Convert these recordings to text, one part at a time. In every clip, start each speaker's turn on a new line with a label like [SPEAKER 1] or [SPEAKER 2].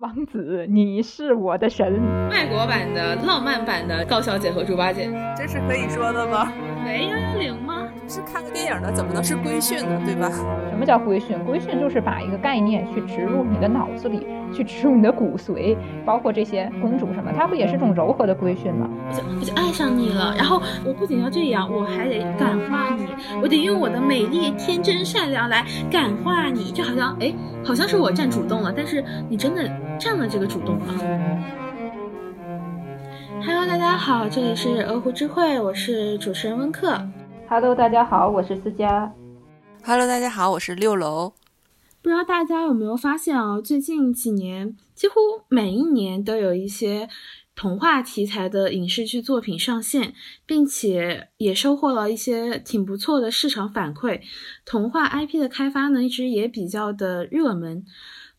[SPEAKER 1] 王子，你是我的神。
[SPEAKER 2] 外国版的浪漫版的高小姐和猪八戒，
[SPEAKER 3] 这是可以说的吗？
[SPEAKER 2] 喂幺幺零吗？
[SPEAKER 3] 是看个电影的，怎么能是规训呢？对吧？
[SPEAKER 1] 什么叫规训？规训就是把一个概念去植入你的脑子里，去植入你的骨髓，包括这些公主什么，它不也是种柔和的规训吗？
[SPEAKER 2] 我就我就爱上你了，然后我不仅要这样，我还得感化你，我得用我的美丽、天真、善良来感化你，就好像哎，好像是我占主动了，但是你真的占了这个主动了。Hello，大家好，这里是鹅湖智慧，我是主持人温克。
[SPEAKER 1] Hello，大家好，我是思佳。
[SPEAKER 3] Hello，大家好，我是六楼。
[SPEAKER 2] 不知道大家有没有发现啊？最近几年，几乎每一年都有一些童话题材的影视剧作品上线，并且也收获了一些挺不错的市场反馈。童话 IP 的开发呢，一直也比较的热门。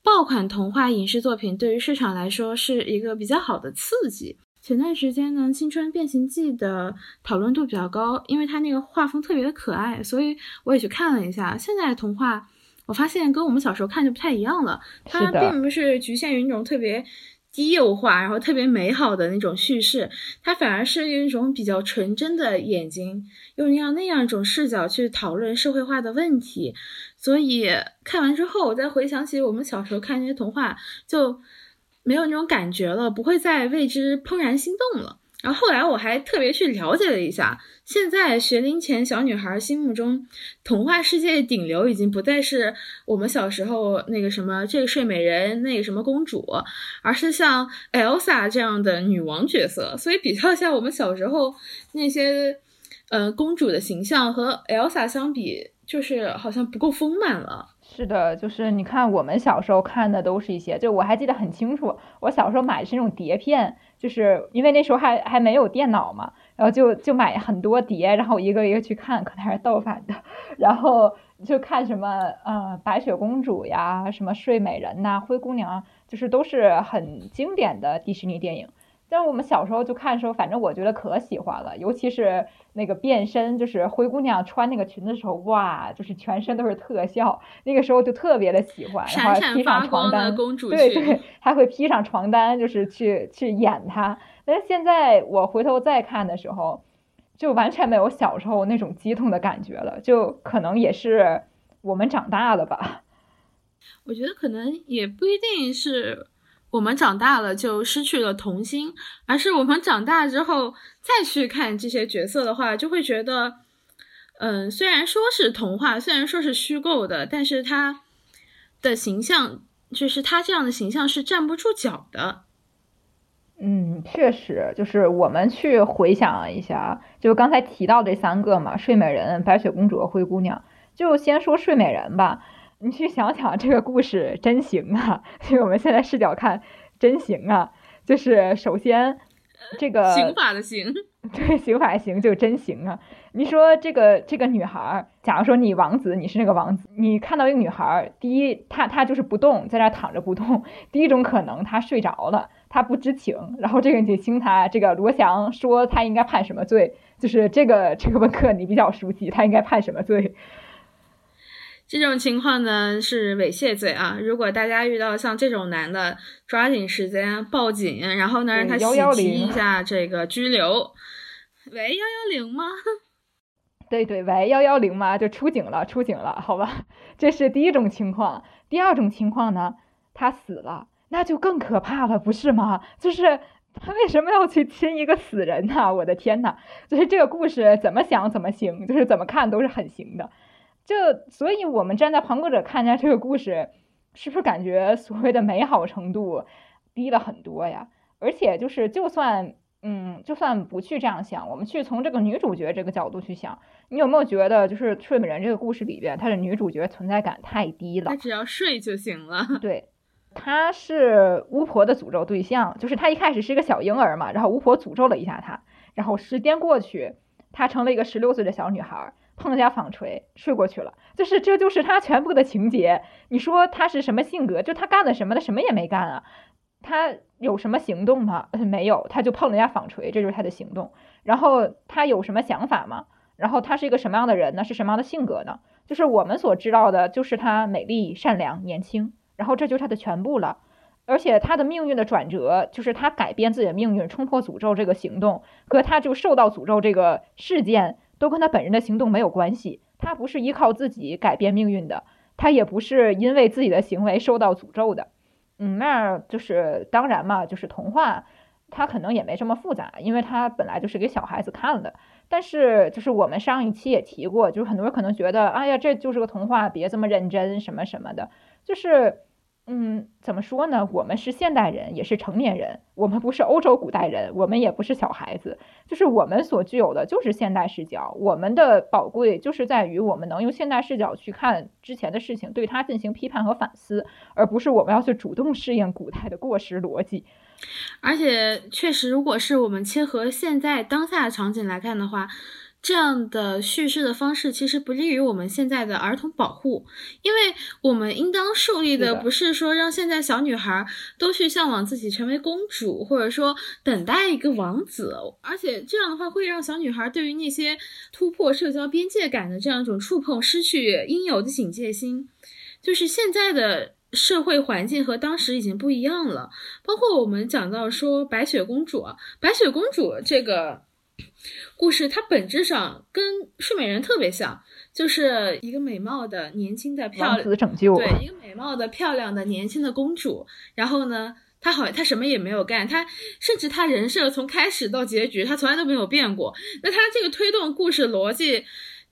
[SPEAKER 2] 爆款童话影视作品对于市场来说是一个比较好的刺激。前段时间呢，《青春变形记》的讨论度比较高，因为它那个画风特别的可爱，所以我也去看了一下。现在的童话，我发现跟我们小时候看就不太一样了，它并不是局限于那种特别低幼化，然后特别美好的那种叙事，它反而是用一种比较纯真的眼睛，用那样那样一种视角去讨论社会化的问题。所以看完之后，我再回想起我们小时候看那些童话，就。没有那种感觉了，不会再为之怦然心动了。然后后来我还特别去了解了一下，现在学龄前小女孩心目中童话世界顶流已经不再是我们小时候那个什么这个睡美人那个什么公主，而是像 Elsa 这样的女王角色。所以比较一下我们小时候那些呃公主的形象和 Elsa 相比，就是好像不够丰满了。
[SPEAKER 1] 是的，就是你看我们小时候看的都是一些，就我还记得很清楚，我小时候买的是那种碟片，就是因为那时候还还没有电脑嘛，然后就就买很多碟，然后一个一个去看，可能还是盗版的，然后就看什么呃白雪公主呀，什么睡美人呐，灰姑娘，就是都是很经典的迪士尼电影。但是我们小时候就看的时候，反正我觉得可喜欢了，尤其是那个变身，就是灰姑娘穿那个裙子的时候，哇，就是全身都是特效，那个时候就特别的喜欢，然后披上床单，对对，还会披上床单，就是去去演她。但是现在我回头再看的时候，就完全没有小时候那种激动的感觉了，就可能也是我们长大了吧。
[SPEAKER 2] 我觉得可能也不一定是。我们长大了就失去了童心，而是我们长大之后再去看这些角色的话，就会觉得，嗯，虽然说是童话，虽然说是虚构的，但是他的形象，就是他这样的形象是站不住脚的。
[SPEAKER 1] 嗯，确实，就是我们去回想一下，就刚才提到这三个嘛，睡美人、白雪公主、灰姑娘，就先说睡美人吧。你去想想这个故事真行啊！所 以我们现在视角看，真行啊！就是首先，这个
[SPEAKER 2] 刑法的刑，
[SPEAKER 1] 对，刑法刑就真行啊！你说这个这个女孩，假如说你王子，你是那个王子，你看到一个女孩，第一，她她就是不动，在那躺着不动。第一种可能，她睡着了，她不知情。然后这个你听她这个罗翔说，她应该判什么罪？就是这个这个问课你比较熟悉，她应该判什么罪？
[SPEAKER 2] 这种情况呢是猥亵罪啊！如果大家遇到像这种男的，抓紧时间报警，然后呢让他袭击一下这个拘留。喂，幺幺零吗？
[SPEAKER 1] 对对，喂，幺幺零吗？就出警了，出警了，好吧？这是第一种情况。第二种情况呢，他死了，那就更可怕了，不是吗？就是他为什么要去亲一个死人呢？我的天呐，就是这个故事怎么想怎么行，就是怎么看都是很行的。就所以，我们站在旁观者看一下这个故事，是不是感觉所谓的美好程度低了很多呀？而且就是，就算嗯，就算不去这样想，我们去从这个女主角这个角度去想，你有没有觉得，就是《睡美人》这个故事里边，她的女主角存在感太低了？她
[SPEAKER 2] 只要睡就行了。
[SPEAKER 1] 对，她是巫婆的诅咒对象，就是她一开始是一个小婴儿嘛，然后巫婆诅咒了一下她，然后时间过去，她成了一个十六岁的小女孩。碰了下纺锤，睡过去了。就是这就是他全部的情节。你说他是什么性格？就他干了什么？他什么也没干啊。他有什么行动吗？没有，他就碰了下纺锤，这就是他的行动。然后他有什么想法吗？然后他是一个什么样的人呢？是什么样的性格呢？就是我们所知道的，就是他美丽、善良、年轻。然后这就是他的全部了。而且他的命运的转折，就是他改变自己的命运、冲破诅咒这个行动，和他就受到诅咒这个事件，都跟他本人的行动没有关系。他不是依靠自己改变命运的，他也不是因为自己的行为受到诅咒的。嗯，那就是当然嘛，就是童话，它可能也没这么复杂，因为它本来就是给小孩子看的。但是就是我们上一期也提过，就是很多人可能觉得，哎呀，这就是个童话，别这么认真，什么什么的，就是。嗯，怎么说呢？我们是现代人，也是成年人。我们不是欧洲古代人，我们也不是小孩子。就是我们所具有的，就是现代视角。我们的宝贵，就是在于我们能用现代视角去看之前的事情，对它进行批判和反思，而不是我们要去主动适应古代的过时逻辑。
[SPEAKER 2] 而且，确实，如果是我们切合现在当下的场景来看的话。这样的叙事的方式其实不利于我们现在的儿童保护，因为我们应当树立的不是说让现在小女孩都去向往自己成为公主，或者说等待一个王子，而且这样的话会让小女孩对于那些突破社交边界感的这样一种触碰失去应有的警戒心。就是现在的社会环境和当时已经不一样了，包括我们讲到说白雪公主，白雪公主这个。故事它本质上跟睡美人特别像，就是一个美貌的年轻的漂亮，对一个美貌的漂亮的年轻的公主。然后呢，她好像她什么也没有干，她甚至她人设从开始到结局，她从来都没有变过。那她这个推动故事逻辑，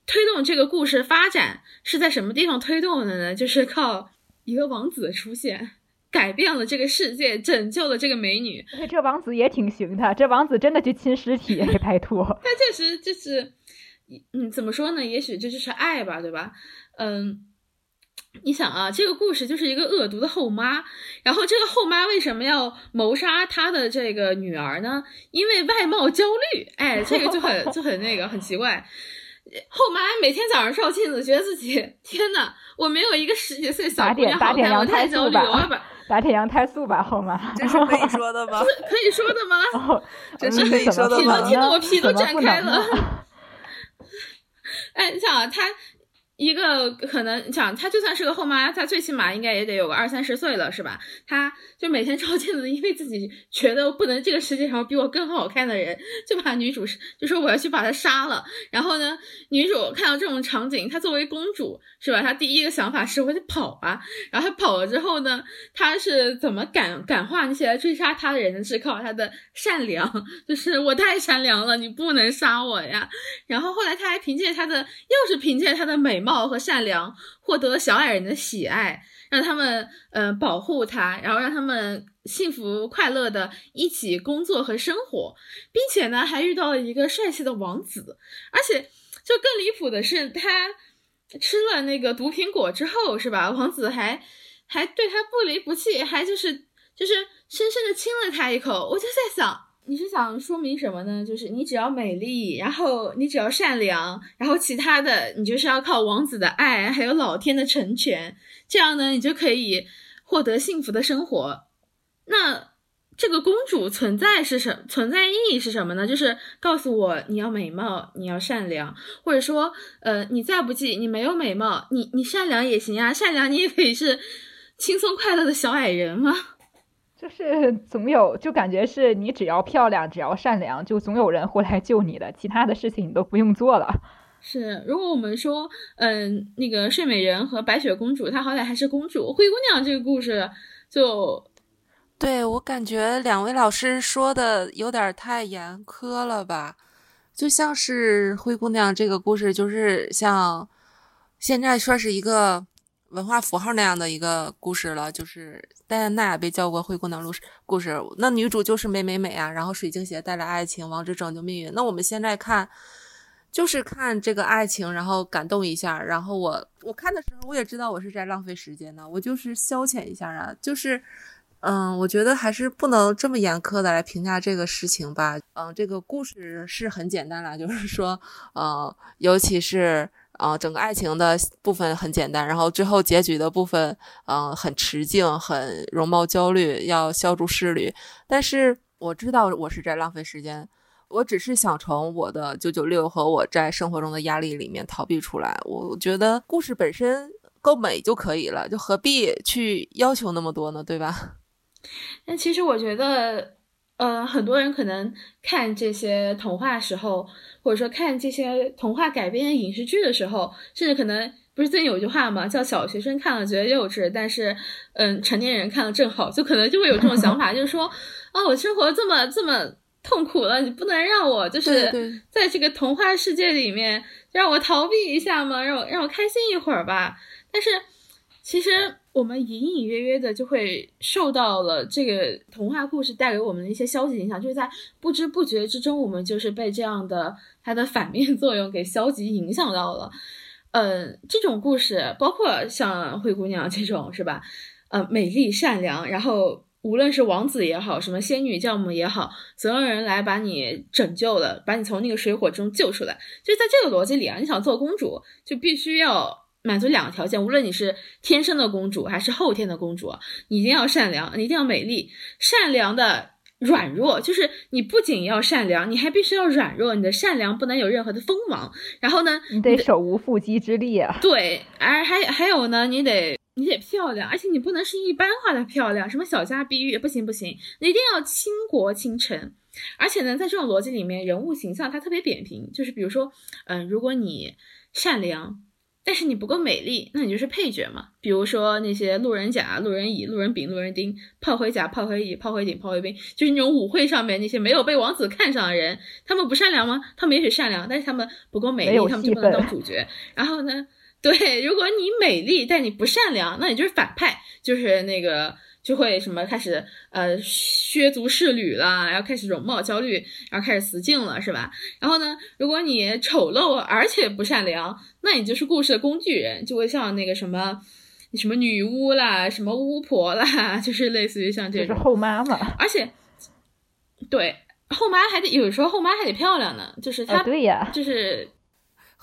[SPEAKER 2] 推动这个故事发展是在什么地方推动的呢？就是靠一个王子的出现。改变了这个世界，拯救了这个美女。
[SPEAKER 1] 这王子也挺行的，这王子真的去亲尸体，拜托。
[SPEAKER 2] 他确实就是，嗯，怎么说呢？也许这就是爱吧，对吧？嗯，你想啊，这个故事就是一个恶毒的后妈，然后这个后妈为什么要谋杀她的这个女儿呢？因为外貌焦虑。哎，这个就很就很那个，很奇怪。后妈每天早上照镜子，觉得自己天呐，我没有一个十几岁小姑娘好看，我太焦虑了。
[SPEAKER 1] 打铁羊太素吧，好吗？
[SPEAKER 3] 这是可以说的吗？
[SPEAKER 2] 可以说的吗？
[SPEAKER 3] 这是可以说的吗？
[SPEAKER 2] 听得我皮都展开了。哎，你想啊，他。一个可能讲她就算是个后妈，她最起码应该也得有个二三十岁了，是吧？她就每天照镜子，因为自己觉得不能这个世界上比我更好看的人，就把女主就说我要去把她杀了。然后呢，女主看到这种场景，她作为公主是吧？她第一个想法是我得跑啊。然后她跑了之后呢，她是怎么感感化那些来追杀她的人？是靠她的善良，就是我太善良了，你不能杀我呀。然后后来她还凭借她的，又是凭借她的美。貌和善良获得小矮人的喜爱，让他们嗯保护他，然后让他们幸福快乐的一起工作和生活，并且呢还遇到了一个帅气的王子，而且就更离谱的是，他吃了那个毒苹果之后，是吧？王子还还对他不离不弃，还就是就是深深的亲了他一口。我就在想。你是想说明什么呢？就是你只要美丽，然后你只要善良，然后其他的你就是要靠王子的爱，还有老天的成全，这样呢，你就可以获得幸福的生活。那这个公主存在是什存在意义是什么呢？就是告诉我你要美貌，你要善良，或者说，呃，你再不济，你没有美貌，你你善良也行啊，善良你也可以是轻松快乐的小矮人吗？
[SPEAKER 1] 就是总有，就感觉是你只要漂亮，只要善良，就总有人会来救你的。其他的事情你都不用做了。
[SPEAKER 2] 是，如果我们说，嗯，那个睡美人和白雪公主，她好歹还是公主。灰姑娘这个故事，就
[SPEAKER 3] 对我感觉两位老师说的有点太严苛了吧？就像是灰姑娘这个故事，就是像现在说是一个。文化符号那样的一个故事了，就是戴安娜被叫过灰姑娘故事。故事那女主就是美美美啊，然后水晶鞋带来爱情，王子拯救命运。那我们现在看，就是看这个爱情，然后感动一下。然后我我看的时候，我也知道我是在浪费时间呢，我就是消遣一下啊。就是，嗯，我觉得还是不能这么严苛的来评价这个事情吧。嗯，这个故事是很简单了，就是说，呃，尤其是。啊，整个爱情的部分很简单，然后最后结局的部分，嗯，很持敬，很容貌焦虑，要消除侍女。但是我知道我是在浪费时间，我只是想从我的九九六和我在生活中的压力里面逃避出来。我觉得故事本身够美就可以了，就何必去要求那么多呢？对吧？
[SPEAKER 2] 但其实我觉得，呃，很多人可能看这些童话时候，或者说看这些童话改编的影视剧的时候，甚至可能不是最近有句话嘛，叫小学生看了觉得幼稚，但是，嗯，成年人看了正好，就可能就会有这种想法，就是说，啊，我生活这么这么痛苦了，你不能让我就是在这个童话世界里面让我逃避一下吗？让我让我开心一会儿吧。但是，其实。我们隐隐约约的就会受到了这个童话故事带给我们的一些消极影响，就是在不知不觉之中，我们就是被这样的它的反面作用给消极影响到了。嗯，这种故事包括像灰姑娘这种，是吧？呃，美丽善良，然后无论是王子也好，什么仙女教母也好，总有人来把你拯救了，把你从那个水火中救出来。就在这个逻辑里啊，你想做公主，就必须要。满足两个条件，无论你是天生的公主还是后天的公主，你一定要善良，你一定要美丽。善良的软弱就是你不仅要善良，你还必须要软弱。你的善良不能有任何的锋芒。然后呢，
[SPEAKER 1] 你得手无缚鸡之力啊。
[SPEAKER 2] 对，而还还有呢，你得你得漂亮，而且你不能是一般化的漂亮，什么小家碧玉不行不行，你一定要倾国倾城。而且呢，在这种逻辑里面，人物形象它特别扁平，就是比如说，嗯，如果你善良。但是你不够美丽，那你就是配角嘛。比如说那些路人甲、路人乙、路人丙、路人丁、炮灰甲、炮灰乙、炮灰丙、炮灰兵，就是那种舞会上面那些没有被王子看上的人，他们不善良吗？他们也许善良，但是他们不够美丽，他们就不能当主角。然后呢，对，如果你美丽但你不善良，那你就是反派，就是那个。就会什么开始呃削足适履了，然后开始容貌焦虑，然后开始死劲了，是吧？然后呢，如果你丑陋而且不善良，那你就是故事的工具人，就会像那个什么什么女巫啦，什么巫婆啦，就是类似于像这种
[SPEAKER 1] 后妈嘛。
[SPEAKER 2] 而且，对后妈还得有时候后妈还得漂亮呢，就是她
[SPEAKER 1] 对呀，
[SPEAKER 2] 就是。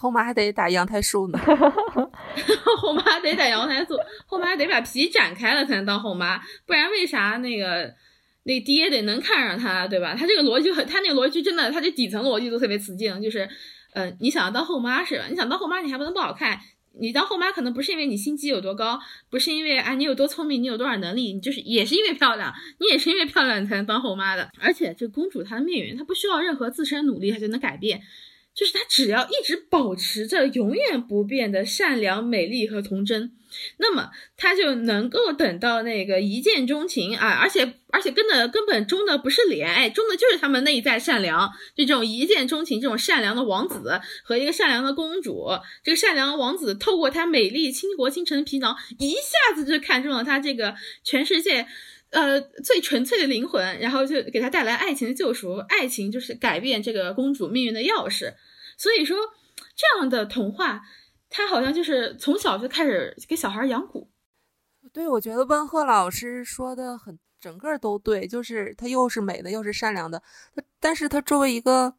[SPEAKER 3] 后妈还得打羊胎素呢，
[SPEAKER 2] 后妈得打羊胎素，后妈得把皮展开了才能当后妈，不然为啥那个那爹得能看上她，对吧？他这个逻辑很，他那个逻辑真的，他这底层逻辑都特别雌竞，就是，嗯，你想要当后妈是吧？你想当后妈，你还不能不好看，你当后妈可能不是因为你心机有多高，不是因为啊你有多聪明，你有多少能力，你就是也是因为漂亮，你也是因为漂亮你才能当后妈的。而且这公主她的命运，她不需要任何自身努力，她就能改变。就是他只要一直保持着永远不变的善良、美丽和童真，那么他就能够等到那个一见钟情啊！而且而且根的根本中的不是脸，哎，中的就是他们内在善良。就这种一见钟情，这种善良的王子和一个善良的公主，这个善良王子透过他美丽倾国倾城的皮囊，一下子就看中了他这个全世界呃最纯粹的灵魂，然后就给他带来爱情的救赎。爱情就是改变这个公主命运的钥匙。所以说，这样的童话，它好像就是从小就开始给小孩养蛊。
[SPEAKER 3] 对，我觉得温鹤老师说的很，整个都对，就是他又是美的，又是善良的。但是他作为一个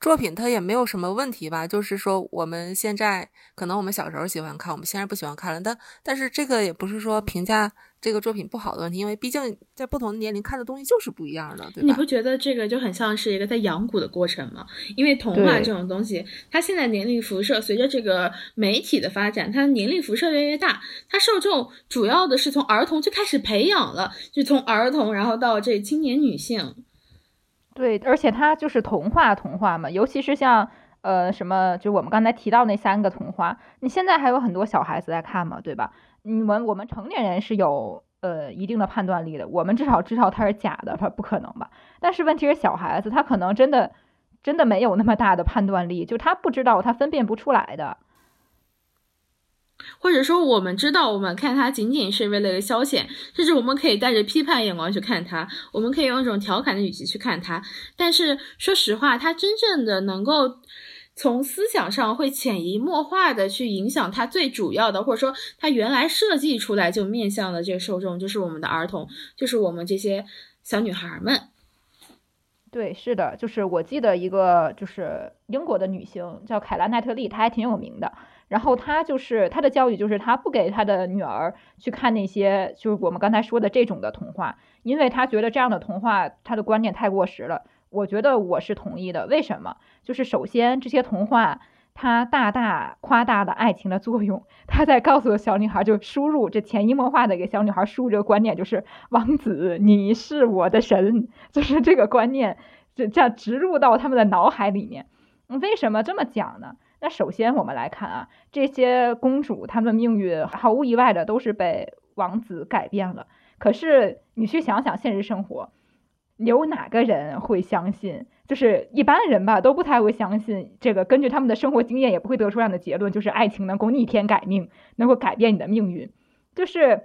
[SPEAKER 3] 作品，它也没有什么问题吧？就是说，我们现在可能我们小时候喜欢看，我们现在不喜欢看了。但但是这个也不是说评价。这个作品不好的问题，因为毕竟在不同的年龄看的东西就是不一样的，对吧？
[SPEAKER 2] 你不觉得这个就很像是一个在养蛊的过程吗？因为童话这种东西，它现在年龄辐射随着这个媒体的发展，它年龄辐射越来越大，它受众主要的是从儿童就开始培养了，就从儿童然后到这青年女性。
[SPEAKER 1] 对，而且它就是童话，童话嘛，尤其是像呃什么，就我们刚才提到那三个童话，你现在还有很多小孩子在看嘛，对吧？你们我们成年人是有呃一定的判断力的，我们至少知道它是假的，它不可能吧？但是问题是小孩子他可能真的真的没有那么大的判断力，就他不知道，他分辨不出来的。
[SPEAKER 2] 或者说我们知道，我们看它仅仅是为了消遣，甚至我们可以带着批判眼光去看它，我们可以用一种调侃的语气去看它。但是说实话，它真正的能够。从思想上会潜移默化的去影响他最主要的，或者说他原来设计出来就面向的这个受众，就是我们的儿童，就是我们这些小女孩们。
[SPEAKER 1] 对，是的，就是我记得一个就是英国的女星叫凯拉奈特利，她还挺有名的。然后她就是她的教育就是她不给她的女儿去看那些就是我们刚才说的这种的童话，因为她觉得这样的童话她的观念太过时了。我觉得我是同意的，为什么？就是首先这些童话，他大大夸大了爱情的作用。他在告诉小女孩，就输入这潜移默化的给小女孩输入这个观念，就是王子，你是我的神，就是这个观念，就这样植入到他们的脑海里面。为什么这么讲呢？那首先我们来看啊，这些公主她们命运毫无意外的都是被王子改变了。可是你去想想现实生活，有哪个人会相信？就是一般人吧，都不太会相信这个。根据他们的生活经验，也不会得出这样的结论，就是爱情能够逆天改命，能够改变你的命运。就是，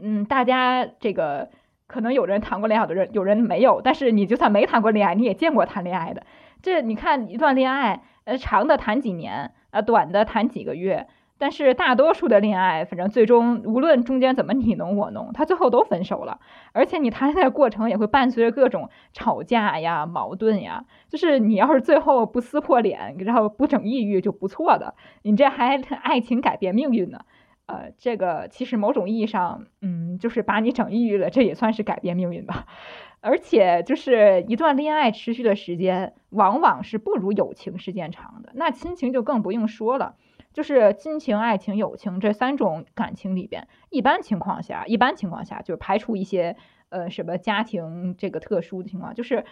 [SPEAKER 1] 嗯，大家这个可能有人谈过恋爱，有人有人没有。但是你就算没谈过恋爱，你也见过谈恋爱的。这你看一段恋爱，呃，长的谈几年，呃，短的谈几个月。但是大多数的恋爱，反正最终无论中间怎么你侬我侬，他最后都分手了。而且你谈恋爱过程也会伴随着各种吵架呀、矛盾呀。就是你要是最后不撕破脸，然后不整抑郁就不错的。你这还爱情改变命运呢？呃，这个其实某种意义上，嗯，就是把你整抑郁了，这也算是改变命运吧。而且就是一段恋爱持续的时间，往往是不如友情时间长的。那亲情就更不用说了。就是亲情、爱情、友情这三种感情里边，一般情况下，一般情况下，就是排除一些呃什么家庭这个特殊的情况，就是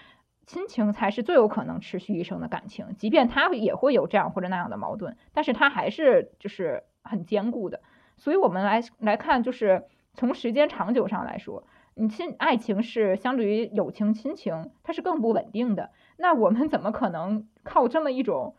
[SPEAKER 1] 亲情才是最有可能持续一生的感情。即便他也会有这样或者那样的矛盾，但是他还是就是很坚固的。所以我们来来看，就是从时间长久上来说，你亲爱情是相对于友情、亲情，它是更不稳定的。那我们怎么可能靠这么一种？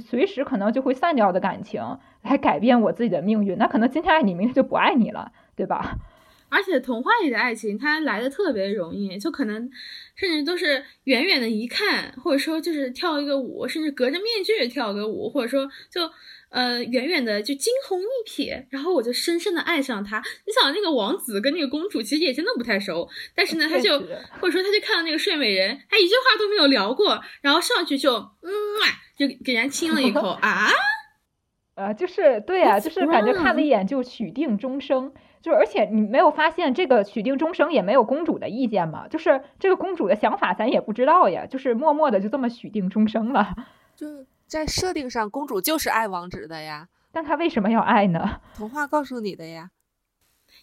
[SPEAKER 1] 随时可能就会散掉的感情来改变我自己的命运，那可能今天爱你，明天就不爱你了，对吧？
[SPEAKER 2] 而且童话里的爱情，它来的特别容易，就可能甚至都是远远的一看，或者说就是跳一个舞，甚至隔着面具跳个舞，或者说就呃远远的就惊鸿一瞥，然后我就深深的爱上他。你想那个王子跟那个公主其实也真的不太熟，但是呢，他就或者说他就看到那个睡美人，他一句话都没有聊过，然后上去就嗯。就给人亲了一口 啊，
[SPEAKER 1] 呃，就是对呀，就是感觉看了一眼就许定终生，就是而且你没有发现这个许定终生也没有公主的意见吗？就是这个公主的想法咱也不知道呀，就是默默的就这么许定终生了。
[SPEAKER 3] 就在设定上，公主就是爱王子的呀，
[SPEAKER 1] 但她为什么要爱呢？
[SPEAKER 3] 童话告诉你的呀。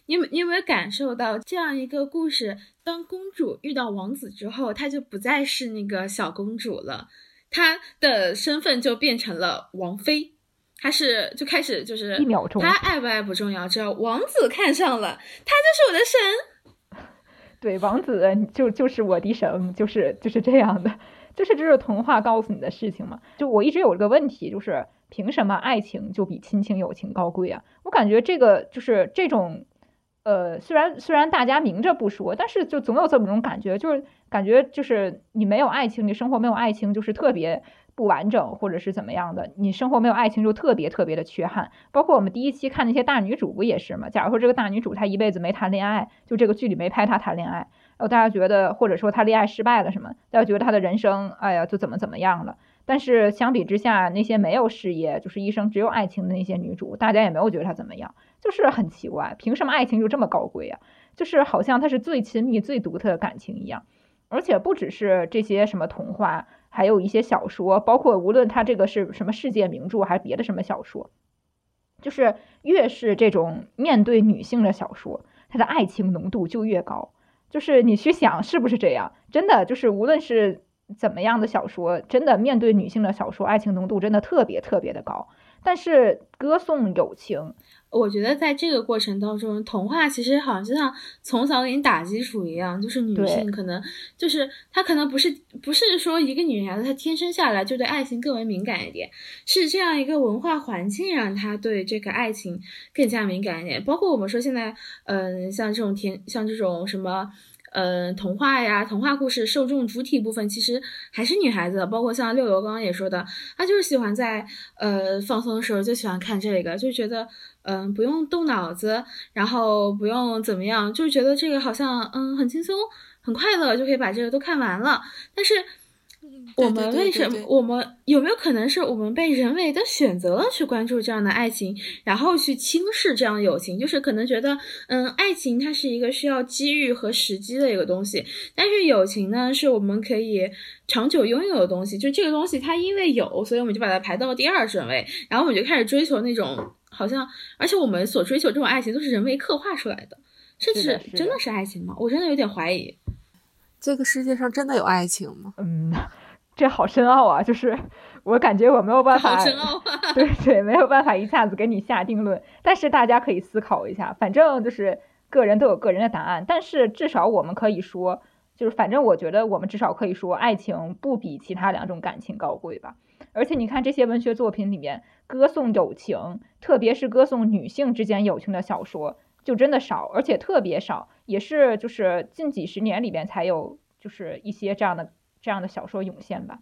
[SPEAKER 2] 你有你有没有感受到这样一个故事？当公主遇到王子之后，她就不再是那个小公主了。她的身份就变成了王妃，她是就开始就是
[SPEAKER 1] 一秒钟，
[SPEAKER 2] 她爱不爱不重要，只要王子看上了，她就是我的神。
[SPEAKER 1] 对，王子就就是我的神，就是就是这样的，就是这是童话告诉你的事情嘛。就我一直有一个问题，就是凭什么爱情就比亲情友情高贵啊？我感觉这个就是这种。呃，虽然虽然大家明着不说，但是就总有这么种感觉，就是感觉就是你没有爱情，你生活没有爱情，就是特别不完整，或者是怎么样的。你生活没有爱情，就特别特别的缺憾。包括我们第一期看那些大女主不也是吗？假如说这个大女主她一辈子没谈恋爱，就这个剧里没拍她谈恋爱，哦大家觉得，或者说他恋爱失败了什么，大家觉得他的人生，哎呀，就怎么怎么样了。但是相比之下，那些没有事业，就是一生只有爱情的那些女主，大家也没有觉得她怎么样。就是很奇怪，凭什么爱情就这么高贵啊？就是好像它是最亲密、最独特的感情一样。而且不只是这些什么童话，还有一些小说，包括无论它这个是什么世界名著，还是别的什么小说，就是越是这种面对女性的小说，它的爱情浓度就越高。就是你去想是不是这样？真的就是无论是怎么样的小说，真的面对女性的小说，爱情浓度真的特别特别的高。但是歌颂友情。
[SPEAKER 2] 我觉得在这个过程当中，童话其实好像就像从小给你打基础一样，就是女性可能就是她可能不是不是说一个女孩子她天生下来就对爱情更为敏感一点，是这样一个文化环境让她对这个爱情更加敏感一点。包括我们说现在，嗯，像这种天像这种什么。呃，童话呀，童话故事受众主体部分其实还是女孩子，包括像六楼刚刚也说的，她就是喜欢在呃放松的时候就喜欢看这个，就觉得嗯不用动脑子，然后不用怎么样，就觉得这个好像嗯很轻松很快乐就可以把这个都看完了。但是我们为什么？我们有没有可能是我们被人为的选择了去关注这样的爱情，然后去轻视这样的友情？就是可能觉得，嗯，爱情它是一个需要机遇和时机的一个东西，但是友情呢，是我们可以长久拥有的东西。就这个东西，它因为有，所以我们就把它排到了第二顺位，然后我们就开始追求那种好像，而且我们所追求这种爱情都是人为刻画出来的，甚至真的是爱情吗？我真的有点怀疑。
[SPEAKER 3] 这个世界上真的有爱情吗？
[SPEAKER 1] 嗯。这好深奥啊！就是我感觉我没有办法，
[SPEAKER 2] 好深奥，
[SPEAKER 1] 对对，没有办法一下子给你下定论。但是大家可以思考一下，反正就是个人都有个人的答案。但是至少我们可以说，就是反正我觉得我们至少可以说，爱情不比其他两种感情高贵吧。而且你看这些文学作品里面歌颂友情，特别是歌颂女性之间友情的小说，就真的少，而且特别少，也是就是近几十年里边才有，就是一些这样的。这样的小说涌现吧，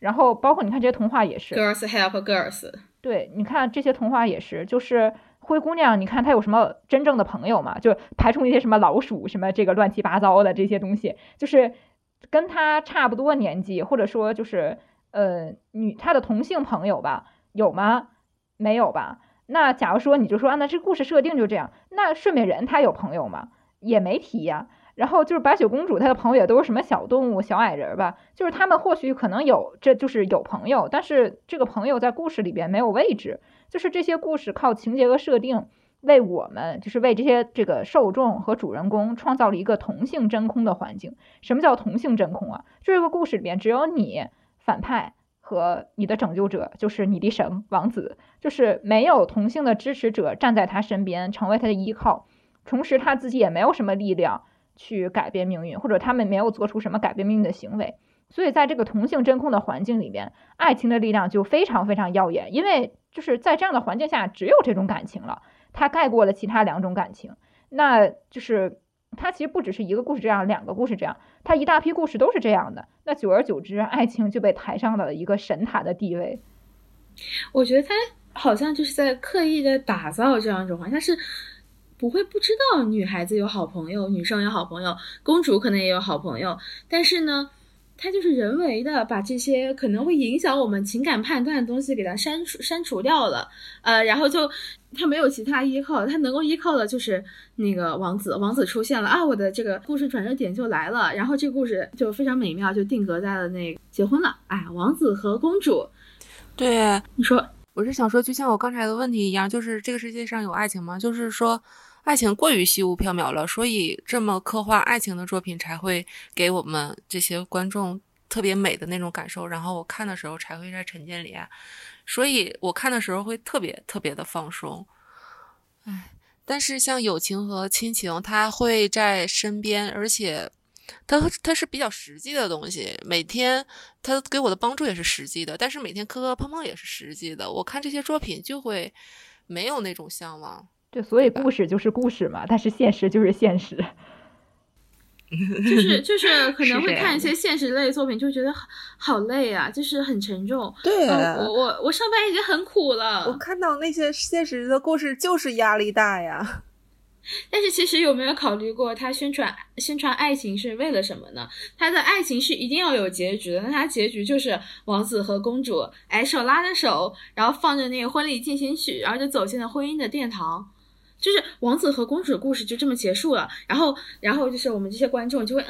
[SPEAKER 1] 然后包括你看这些童话也是
[SPEAKER 2] ，Girls Help Girls。
[SPEAKER 1] 对，你看这些童话也是，就是灰姑娘，你看她有什么真正的朋友嘛？就排除一些什么老鼠什么这个乱七八糟的这些东西，就是跟她差不多年纪，或者说就是呃女她的同性朋友吧，有吗？没有吧？那假如说你就说啊，那这故事设定就这样，那睡美人她有朋友吗？也没提呀。然后就是白雪公主，她的朋友也都是什么小动物、小矮人吧？就是他们或许可能有，这就是有朋友，但是这个朋友在故事里边没有位置。就是这些故事靠情节和设定为我们，就是为这些这个受众和主人公创造了一个同性真空的环境。什么叫同性真空啊？这个故事里边只有你反派和你的拯救者，就是你的神王子，就是没有同性的支持者站在他身边，成为他的依靠，同时他自己也没有什么力量。去改变命运，或者他们没有做出什么改变命运的行为，所以在这个同性真空的环境里边，爱情的力量就非常非常耀眼，因为就是在这样的环境下，只有这种感情了，它盖过了其他两种感情。那就是它其实不只是一个故事这样，两个故事这样，它一大批故事都是这样的。那久而久之，爱情就被抬上了一个神坛的地位。
[SPEAKER 2] 我觉得他好像就是在刻意的打造这样一种环境，是。不会不知道女孩子有好朋友，女生有好朋友，公主可能也有好朋友，但是呢，他就是人为的把这些可能会影响我们情感判断的东西给它删除删除掉了，呃，然后就他没有其他依靠，他能够依靠的就是那个王子，王子出现了啊，我的这个故事转折点就来了，然后这个故事就非常美妙，就定格在了那个结婚了，哎，王子和公主，
[SPEAKER 3] 对，
[SPEAKER 2] 你说，
[SPEAKER 3] 我是想说，就像我刚才的问题一样，就是这个世界上有爱情吗？就是说。爱情过于虚无缥缈了，所以这么刻画爱情的作品才会给我们这些观众特别美的那种感受。然后我看的时候才会在沉浸里，所以我看的时候会特别特别的放松。唉，但是像友情和亲情，它会在身边，而且它它是比较实际的东西。每天它给我的帮助也是实际的，但是每天磕磕碰碰也是实际的。我看这些作品就会没有那种向往。
[SPEAKER 1] 对，所以故事就是故事嘛，但是现实就是现实，
[SPEAKER 2] 就是就是可能会看一些现实类作品，就觉得好好累啊，就是很沉重。
[SPEAKER 3] 对，
[SPEAKER 2] 我我我上班已经很苦了，
[SPEAKER 3] 我看到那些现实的故事就是压力大呀。
[SPEAKER 2] 但是其实有没有考虑过，他宣传宣传爱情是为了什么呢？他的爱情是一定要有结局的，那他结局就是王子和公主哎手拉着手，然后放着那个婚礼进行曲，然后就走进了婚姻的殿堂。就是王子和公主的故事就这么结束了，然后，然后就是我们这些观众就会，嗯，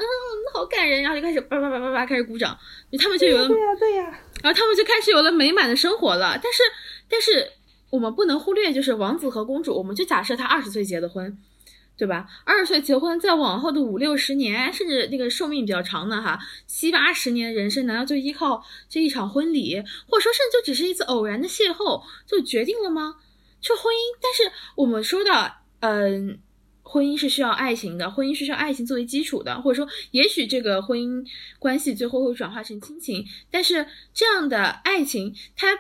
[SPEAKER 2] 好感人，然后就开始叭叭叭叭叭开始鼓掌，他们就有了，
[SPEAKER 3] 对呀对呀，
[SPEAKER 2] 然后他们就开始有了美满的生活了。但是，但是我们不能忽略，就是王子和公主，我们就假设他二十岁结的婚，对吧？二十岁结婚，在往后的五六十年，甚至那个寿命比较长的哈，七八十年的人生，难道就依靠这一场婚礼，或者说甚至就只是一次偶然的邂逅就决定了吗？就婚姻，但是我们说的，嗯，婚姻是需要爱情的，婚姻是需要爱情作为基础的，或者说，也许这个婚姻关系最后会转化成亲情，但是这样的爱情，它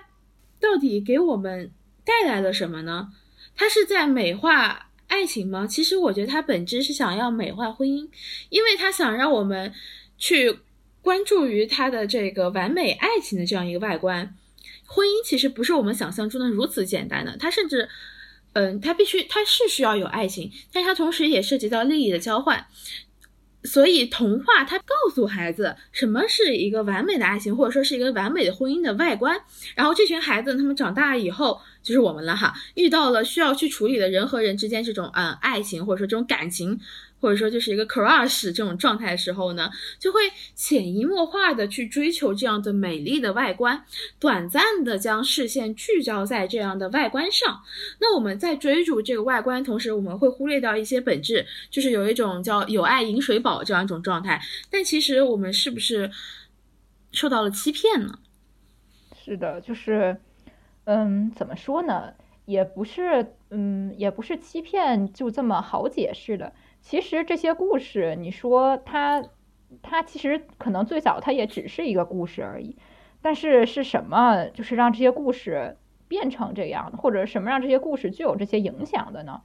[SPEAKER 2] 到底给我们带来了什么呢？它是在美化爱情吗？其实我觉得它本质是想要美化婚姻，因为他想让我们去关注于他的这个完美爱情的这样一个外观。婚姻其实不是我们想象中的如此简单的，它甚至，嗯，它必须它是需要有爱情，但它同时也涉及到利益的交换。所以童话它告诉孩子什么是一个完美的爱情，或者说是一个完美的婚姻的外观。然后这群孩子他们长大以后，就是我们了哈，遇到了需要去处理的人和人之间这种嗯爱情或者说这种感情。或者说就是一个 crush 这种状态的时候呢，就会潜移默化的去追求这样的美丽的外观，短暂的将视线聚焦在这样的外观上。那我们在追逐这个外观同时，我们会忽略掉一些本质，就是有一种叫有爱饮水饱这样一种状态。但其实我们是不是受到了欺骗呢？
[SPEAKER 1] 是的，就是，嗯，怎么说呢？也不是，嗯，也不是欺骗，就这么好解释的。其实这些故事，你说它，它其实可能最早它也只是一个故事而已。但是是什么，就是让这些故事变成这样的，或者什么让这些故事具有这些影响的呢？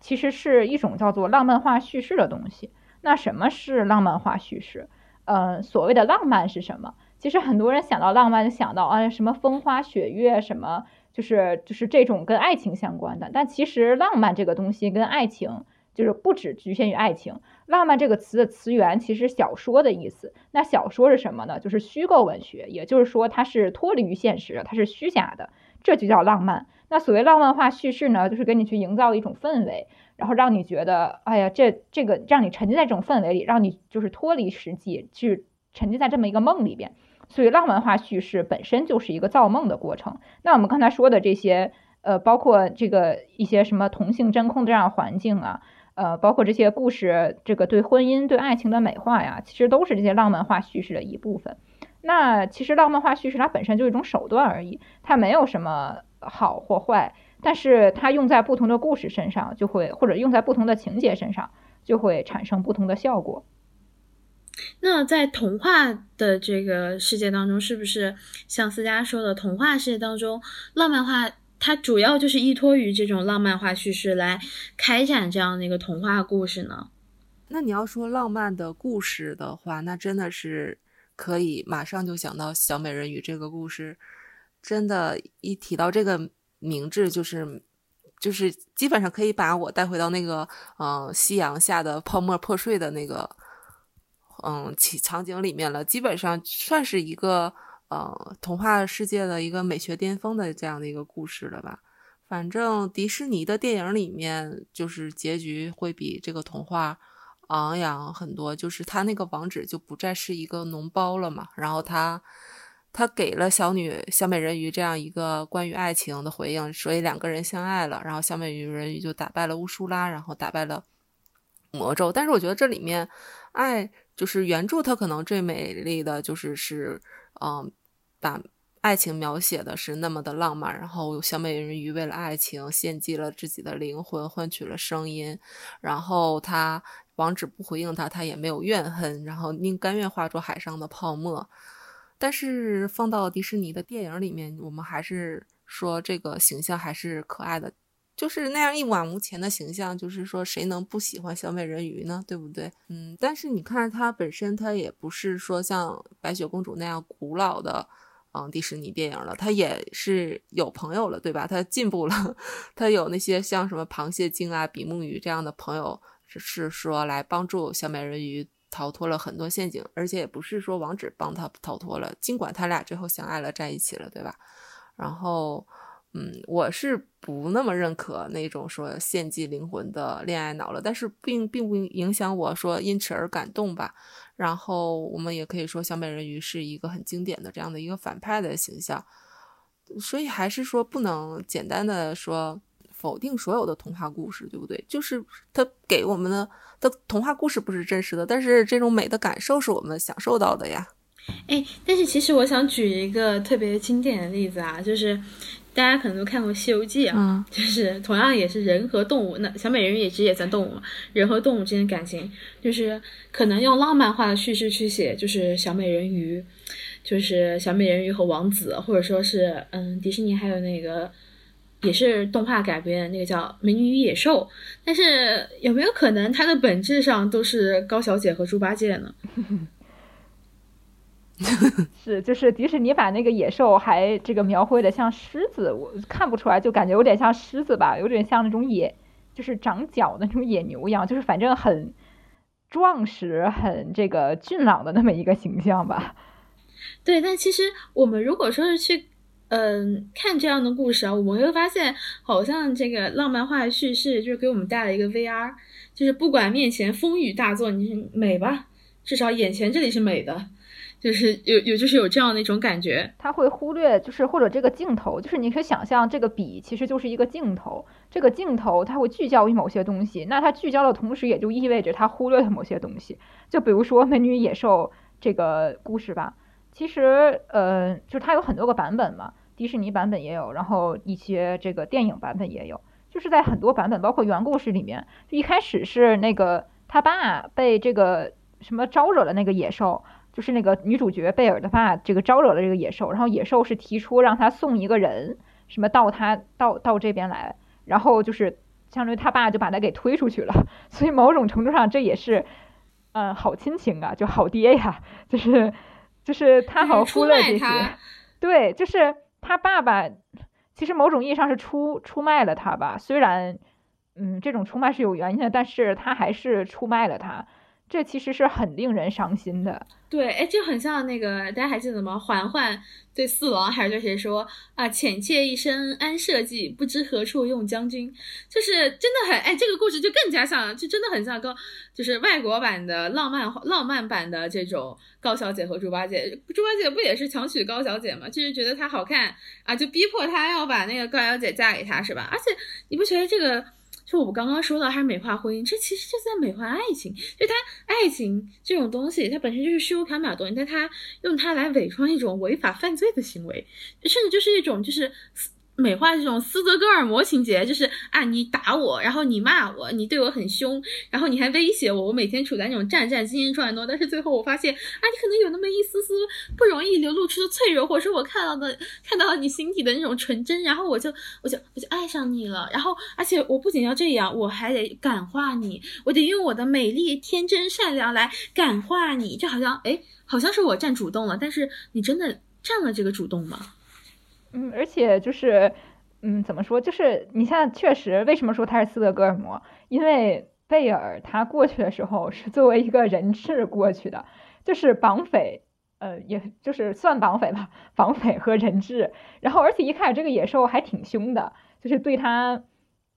[SPEAKER 1] 其实是一种叫做浪漫化叙事的东西。那什么是浪漫化叙事？嗯，所谓的浪漫是什么？其实很多人想到浪漫就想到啊什么风花雪月，什么就是就是这种跟爱情相关的。但其实浪漫这个东西跟爱情。就是不只局限于爱情，浪漫这个词的词源其实小说的意思。那小说是什么呢？就是虚构文学，也就是说它是脱离于现实，它是虚假的，这就叫浪漫。那所谓浪漫化叙事呢，就是给你去营造一种氛围，然后让你觉得，哎呀，这这个让你沉浸在这种氛围里，让你就是脱离实际，去沉浸在这么一个梦里边。所以浪漫化叙事本身就是一个造梦的过程。那我们刚才说的这些，呃，包括这个一些什么同性真空的这样环境啊。呃，包括这些故事，这个对婚姻、对爱情的美化呀，其实都是这些浪漫化叙事的一部分。那其实浪漫化叙事它本身就是一种手段而已，它没有什么好或坏，但是它用在不同的故事身上，就会或者用在不同的情节身上，就会产生不同的效果。
[SPEAKER 2] 那在童话的这个世界当中，是不是像思佳说的，童话世界当中浪漫化？它主要就是依托于这种浪漫化叙事来开展这样的一个童话故事呢。
[SPEAKER 3] 那你要说浪漫的故事的话，那真的是可以马上就想到小美人鱼这个故事。真的，一提到这个名字，就是就是基本上可以把我带回到那个嗯夕阳下的泡沫破碎的那个嗯场场景里面了。基本上算是一个。呃，童话世界的一个美学巅峰的这样的一个故事了吧？反正迪士尼的电影里面，就是结局会比这个童话昂扬很多。就是他那个王子就不再是一个脓包了嘛，然后他他给了小女小美人鱼这样一个关于爱情的回应，所以两个人相爱了。然后小美人鱼就打败了乌苏拉，然后打败了魔咒。但是我觉得这里面爱就是原著，它可能最美丽的就是是嗯。把爱情描写的是那么的浪漫，然后小美人鱼为了爱情献祭了自己的灵魂，换取了声音。然后他王子不回应他，他也没有怨恨，然后宁甘愿化作海上的泡沫。但是放到迪士尼的电影里面，我们还是说这个形象还是可爱的，就是那样一往无前的形象，就是说谁能不喜欢小美人鱼呢？对不对？嗯，但是你看它本身，它也不是说像白雪公主那样古老的。嗯，迪士尼电影了，它也是有朋友了，对吧？它进步了，它有那些像什么螃蟹精啊、比目鱼这样的朋友，是说来帮助小美人鱼逃脱了很多陷阱，而且也不是说王子帮他逃脱了，尽管他俩最后相爱了，在一起了，对吧？然后。嗯，我是不那么认可那种说献祭灵魂的恋爱脑了，但是并并不影响我说因此而感动吧。然后我们也可以说小美人鱼是一个很经典的这样的一个反派的形象，所以还是说不能简单的说否定所有的童话故事，对不对？就是它给我们的的童话故事不是真实的，但是这种美的感受是我们享受到的呀。
[SPEAKER 2] 哎，但是其实我想举一个特别经典的例子啊，就是。大家可能都看过《西游记》啊，就是同样也是人和动物，那小美人鱼也其实也算动物嘛。人和动物之间的感情，就是可能用浪漫化的叙事去写，就是小美人鱼，就是小美人鱼和王子，或者说是嗯，迪士尼还有那个也是动画改编的那个叫《美女与野兽》，但是有没有可能它的本质上都是高小姐和猪八戒呢？
[SPEAKER 1] 是，就是即使你把那个野兽还这个描绘的像狮子，我看不出来，就感觉有点像狮子吧，有点像那种野，就是长角的那种野牛一样，就是反正很壮实、很这个俊朗的那么一个形象吧。
[SPEAKER 2] 对，但其实我们如果说是去，嗯，看这样的故事啊，我们会发现，好像这个浪漫化的叙事就是给我们带来一个 VR，就是不管面前风雨大作，你是美吧，至少眼前这里是美的。就是有有就是有这样的一种感觉，
[SPEAKER 1] 他会忽略就是或者这个镜头，就是你可以想象这个笔其实就是一个镜头，这个镜头它会聚焦于某些东西，那它聚焦的同时也就意味着它忽略了某些东西。就比如说《美女野兽》这个故事吧，其实呃，就是它有很多个版本嘛，迪士尼版本也有，然后一些这个电影版本也有，就是在很多版本，包括原故事里面，一开始是那个他爸被这个什么招惹了那个野兽。就是那个女主角贝尔的爸，这个招惹了这个野兽，然后野兽是提出让他送一个人，什么到他到到这边来，然后就是相当于他爸就把他给推出去了，所以某种程度上这也是，嗯，好亲情啊，就好爹呀，就是就是他好忽略这些，对，就是他爸爸其实某种意义上是出出卖了他吧，虽然嗯这种出卖是有原因的，但是他还是出卖了他。这其实是很令人伤心的。
[SPEAKER 2] 对，哎，就很像那个，大家还记得吗？嬛嬛对四王还是对谁说啊？浅妾一生安社稷，不知何处用将军。就是真的很，哎，这个故事就更加像，就真的很像高，就是外国版的浪漫浪漫版的这种高小姐和猪八戒。猪八戒不也是强娶高小姐吗？就是觉得她好看啊，就逼迫她要把那个高小姐嫁给他，是吧？而且你不觉得这个？就我们刚刚说到，还是美化婚姻，这其实就在美化爱情。就他爱情这种东西，它本身就是虚无缥缈的东西，但他用它来伪装一种违法犯罪的行为，甚至就是一种就是。美化这种斯德哥尔摩情节，就是啊，你打我，然后你骂我，你对我很凶，然后你还威胁我，我每天处在那种战战兢兢状态，但是最后我发现啊，你可能有那么一丝丝不容易流露出的脆弱，或者是我看到的看到了你心底的那种纯真，然后我就我就我就爱上你了，然后而且我不仅要这样，我还得感化你，我得用我的美丽、天真、善良来感化你，就好像哎，好像是我占主动了，但是你真的占了这个主动吗？
[SPEAKER 1] 嗯，而且就是，嗯，怎么说？就是你现在确实，为什么说他是斯德哥尔摩？因为贝尔他过去的时候是作为一个人质过去的，就是绑匪，呃，也就是算绑匪吧，绑匪和人质。然后，而且一开始这个野兽还挺凶的，就是对他，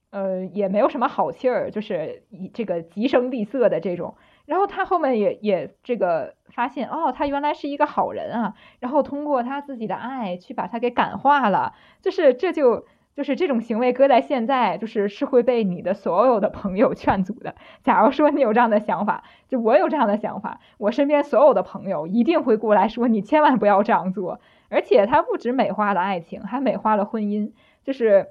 [SPEAKER 1] 呃，也没有什么好气儿，就是以这个疾声厉色的这种。然后他后面也也这个发现哦，他原来是一个好人啊，然后通过他自己的爱去把他给感化了，就是这就就是这种行为搁在现在就是是会被你的所有的朋友劝阻的。假如说你有这样的想法，就我有这样的想法，我身边所有的朋友一定会过来说你千万不要这样做。而且他不止美化了爱情，还美化了婚姻。就是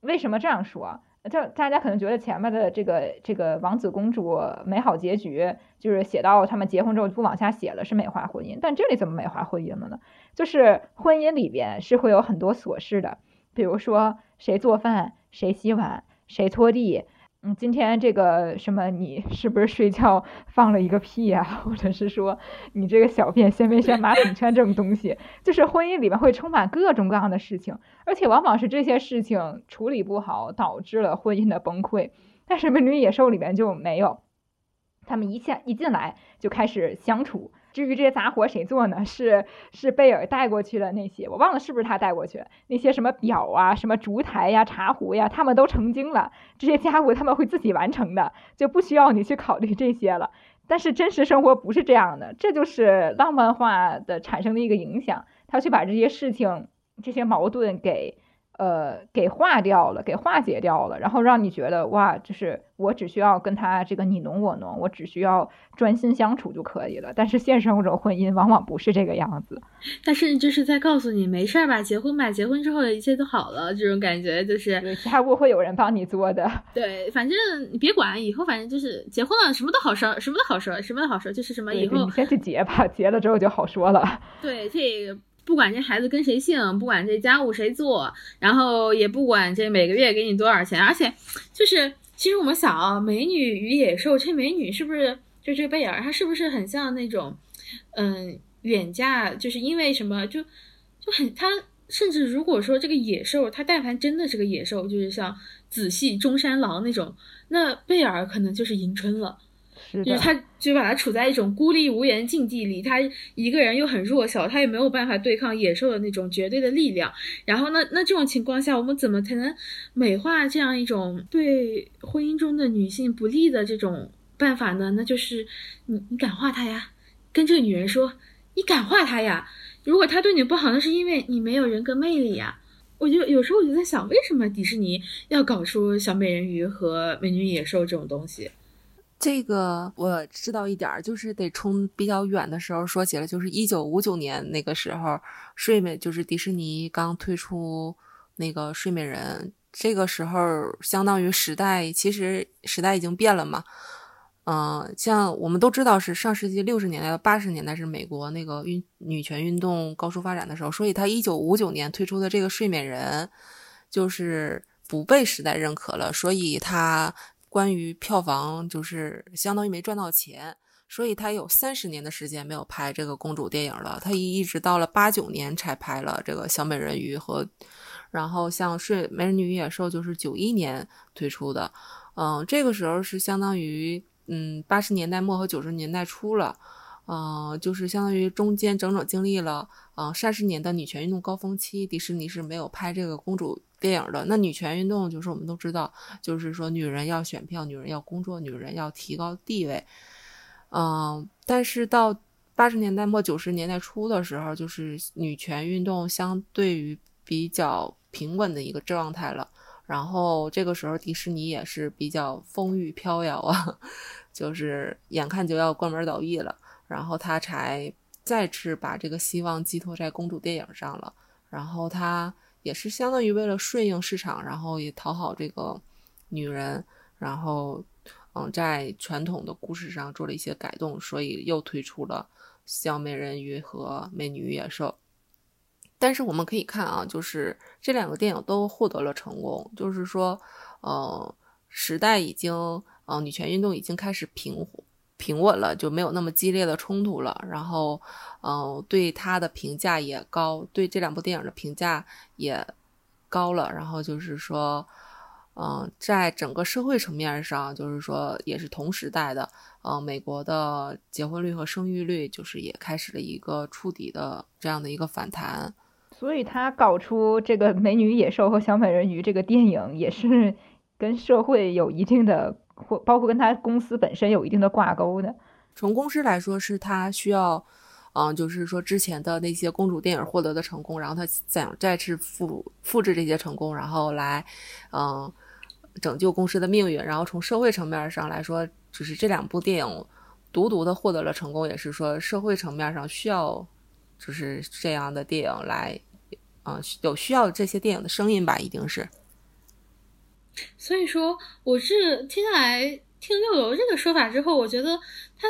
[SPEAKER 1] 为什么这样说？就大家可能觉得前面的这个这个王子公主美好结局，就是写到他们结婚之后不往下写了，是美化婚姻。但这里怎么美化婚姻了呢？就是婚姻里边是会有很多琐事的，比如说谁做饭，谁洗碗，谁拖地。嗯，今天这个什么，你是不是睡觉放了一个屁呀？或者是说你这个小便掀没掀马桶圈这种东西，就是婚姻里面会充满各种各样的事情，而且往往是这些事情处理不好导致了婚姻的崩溃。但是《美女野兽》里面就没有，他们一下一进来就开始相处。至于这些杂活谁做呢？是是贝尔带过去的那些，我忘了是不是他带过去那些什么表啊、什么烛台呀、茶壶呀，他们都成精了。这些家务他们会自己完成的，就不需要你去考虑这些了。但是真实生活不是这样的，这就是浪漫化的产生的一个影响，他去把这些事情、这些矛盾给。呃，给化掉了，给化解掉了，然后让你觉得哇，就是我只需要跟他这个你侬我侬，我只需要专心相处就可以了。但是现实生活中婚姻往往不是这个样子，
[SPEAKER 2] 但是就是在告诉你没事儿吧，结婚吧，结婚之后的一切都好了，这种感觉就是
[SPEAKER 1] 家务会有人帮你做的。
[SPEAKER 2] 对，反正你别管，以后反正就是结婚了，什么都好说，什么都好说，什么都好说，就是什么以后
[SPEAKER 1] 你先去结吧，结了之后就好说了。
[SPEAKER 2] 对，这个。不管这孩子跟谁姓，不管这家务谁做，然后也不管这每个月给你多少钱，而且就是其实我们想啊，美女与野兽，这美女是不是就这个贝尔，她是不是很像那种，嗯，远嫁，就是因为什么就就很她，甚至如果说这个野兽，它但凡真的是个野兽，就是像子系中山狼那种，那贝尔可能就是迎春了。就是他就把他处在一种孤立无援境地里，他一个人又很弱小，他也没有办法对抗野兽的那种绝对的力量。然后呢，那这种情况下，我们怎么才能美化这样一种对婚姻中的女性不利的这种办法呢？那就是你你感化她呀，跟这个女人说，你感化她呀。如果她对你不好，那是因为你没有人格魅力呀。我就有时候我就在想，为什么迪士尼要搞出小美人鱼和美女野兽这种东西？
[SPEAKER 3] 这个我知道一点儿，就是得从比较远的时候说起了，就是一九五九年那个时候，睡美就是迪士尼刚推出那个睡美人，这个时候相当于时代，其实时代已经变了嘛。嗯，像我们都知道是上世纪六十年代到八十年代是美国那个运女权运动高速发展的时候，所以他一九五九年推出的这个睡美人，就是不被时代认可了，所以他。关于票房，就是相当于没赚到钱，所以他有三十年的时间没有拍这个公主电影了。他一一直到了八九年才拍了这个小美人鱼和，然后像《睡美人鱼野兽》就是九一年推出的，嗯，这个时候是相当于嗯八十年代末和九十年代初了，嗯，就是相当于中间整整经历了嗯三十年的女权运动高峰期，迪士尼是没有拍这个公主。电影的那女权运动，就是我们都知道，就是说女人要选票，女人要工作，女人要提高地位。嗯，但是到八十年代末九十年代初的时候，就是女权运动相对于比较平稳的一个状态了。然后这个时候迪士尼也是比较风雨飘摇啊，就是眼看就要关门倒闭了，然后他才再次把这个希望寄托在公主电影上了。然后他。也是相当于为了顺应市场，然后也讨好这个女人，然后嗯，在传统的故事上做了一些改动，所以又推出了《小美人鱼》和《美女与野兽》。但是我们可以看啊，就是这两个电影都获得了成功，就是说，呃，时代已经，呃，女权运动已经开始平平稳了，就没有那么激烈的冲突了。然后，嗯，对他的评价也高，对这两部电影的评价也高了。然后就是说，嗯，在整个社会层面上，就是说也是同时代的，嗯，美国的结婚率和生育率就是也开始了一个触底的这样的一个反弹。
[SPEAKER 1] 所以他搞出这个《美女野兽》和《小美人鱼》这个电影，也是跟社会有一定的。或包括跟他公司本身有一定的挂钩的。
[SPEAKER 3] 从公司来说，是他需要，嗯，就是说之前的那些公主电影获得的成功，然后他想再次复复制这些成功，然后来，嗯，拯救公司的命运。然后从社会层面上来说，就是这两部电影独独的获得了成功，也是说社会层面上需要，就是这样的电影来，嗯，有需要这些电影的声音吧，一定是。
[SPEAKER 2] 所以说，我是听下来听六楼这个说法之后，我觉得他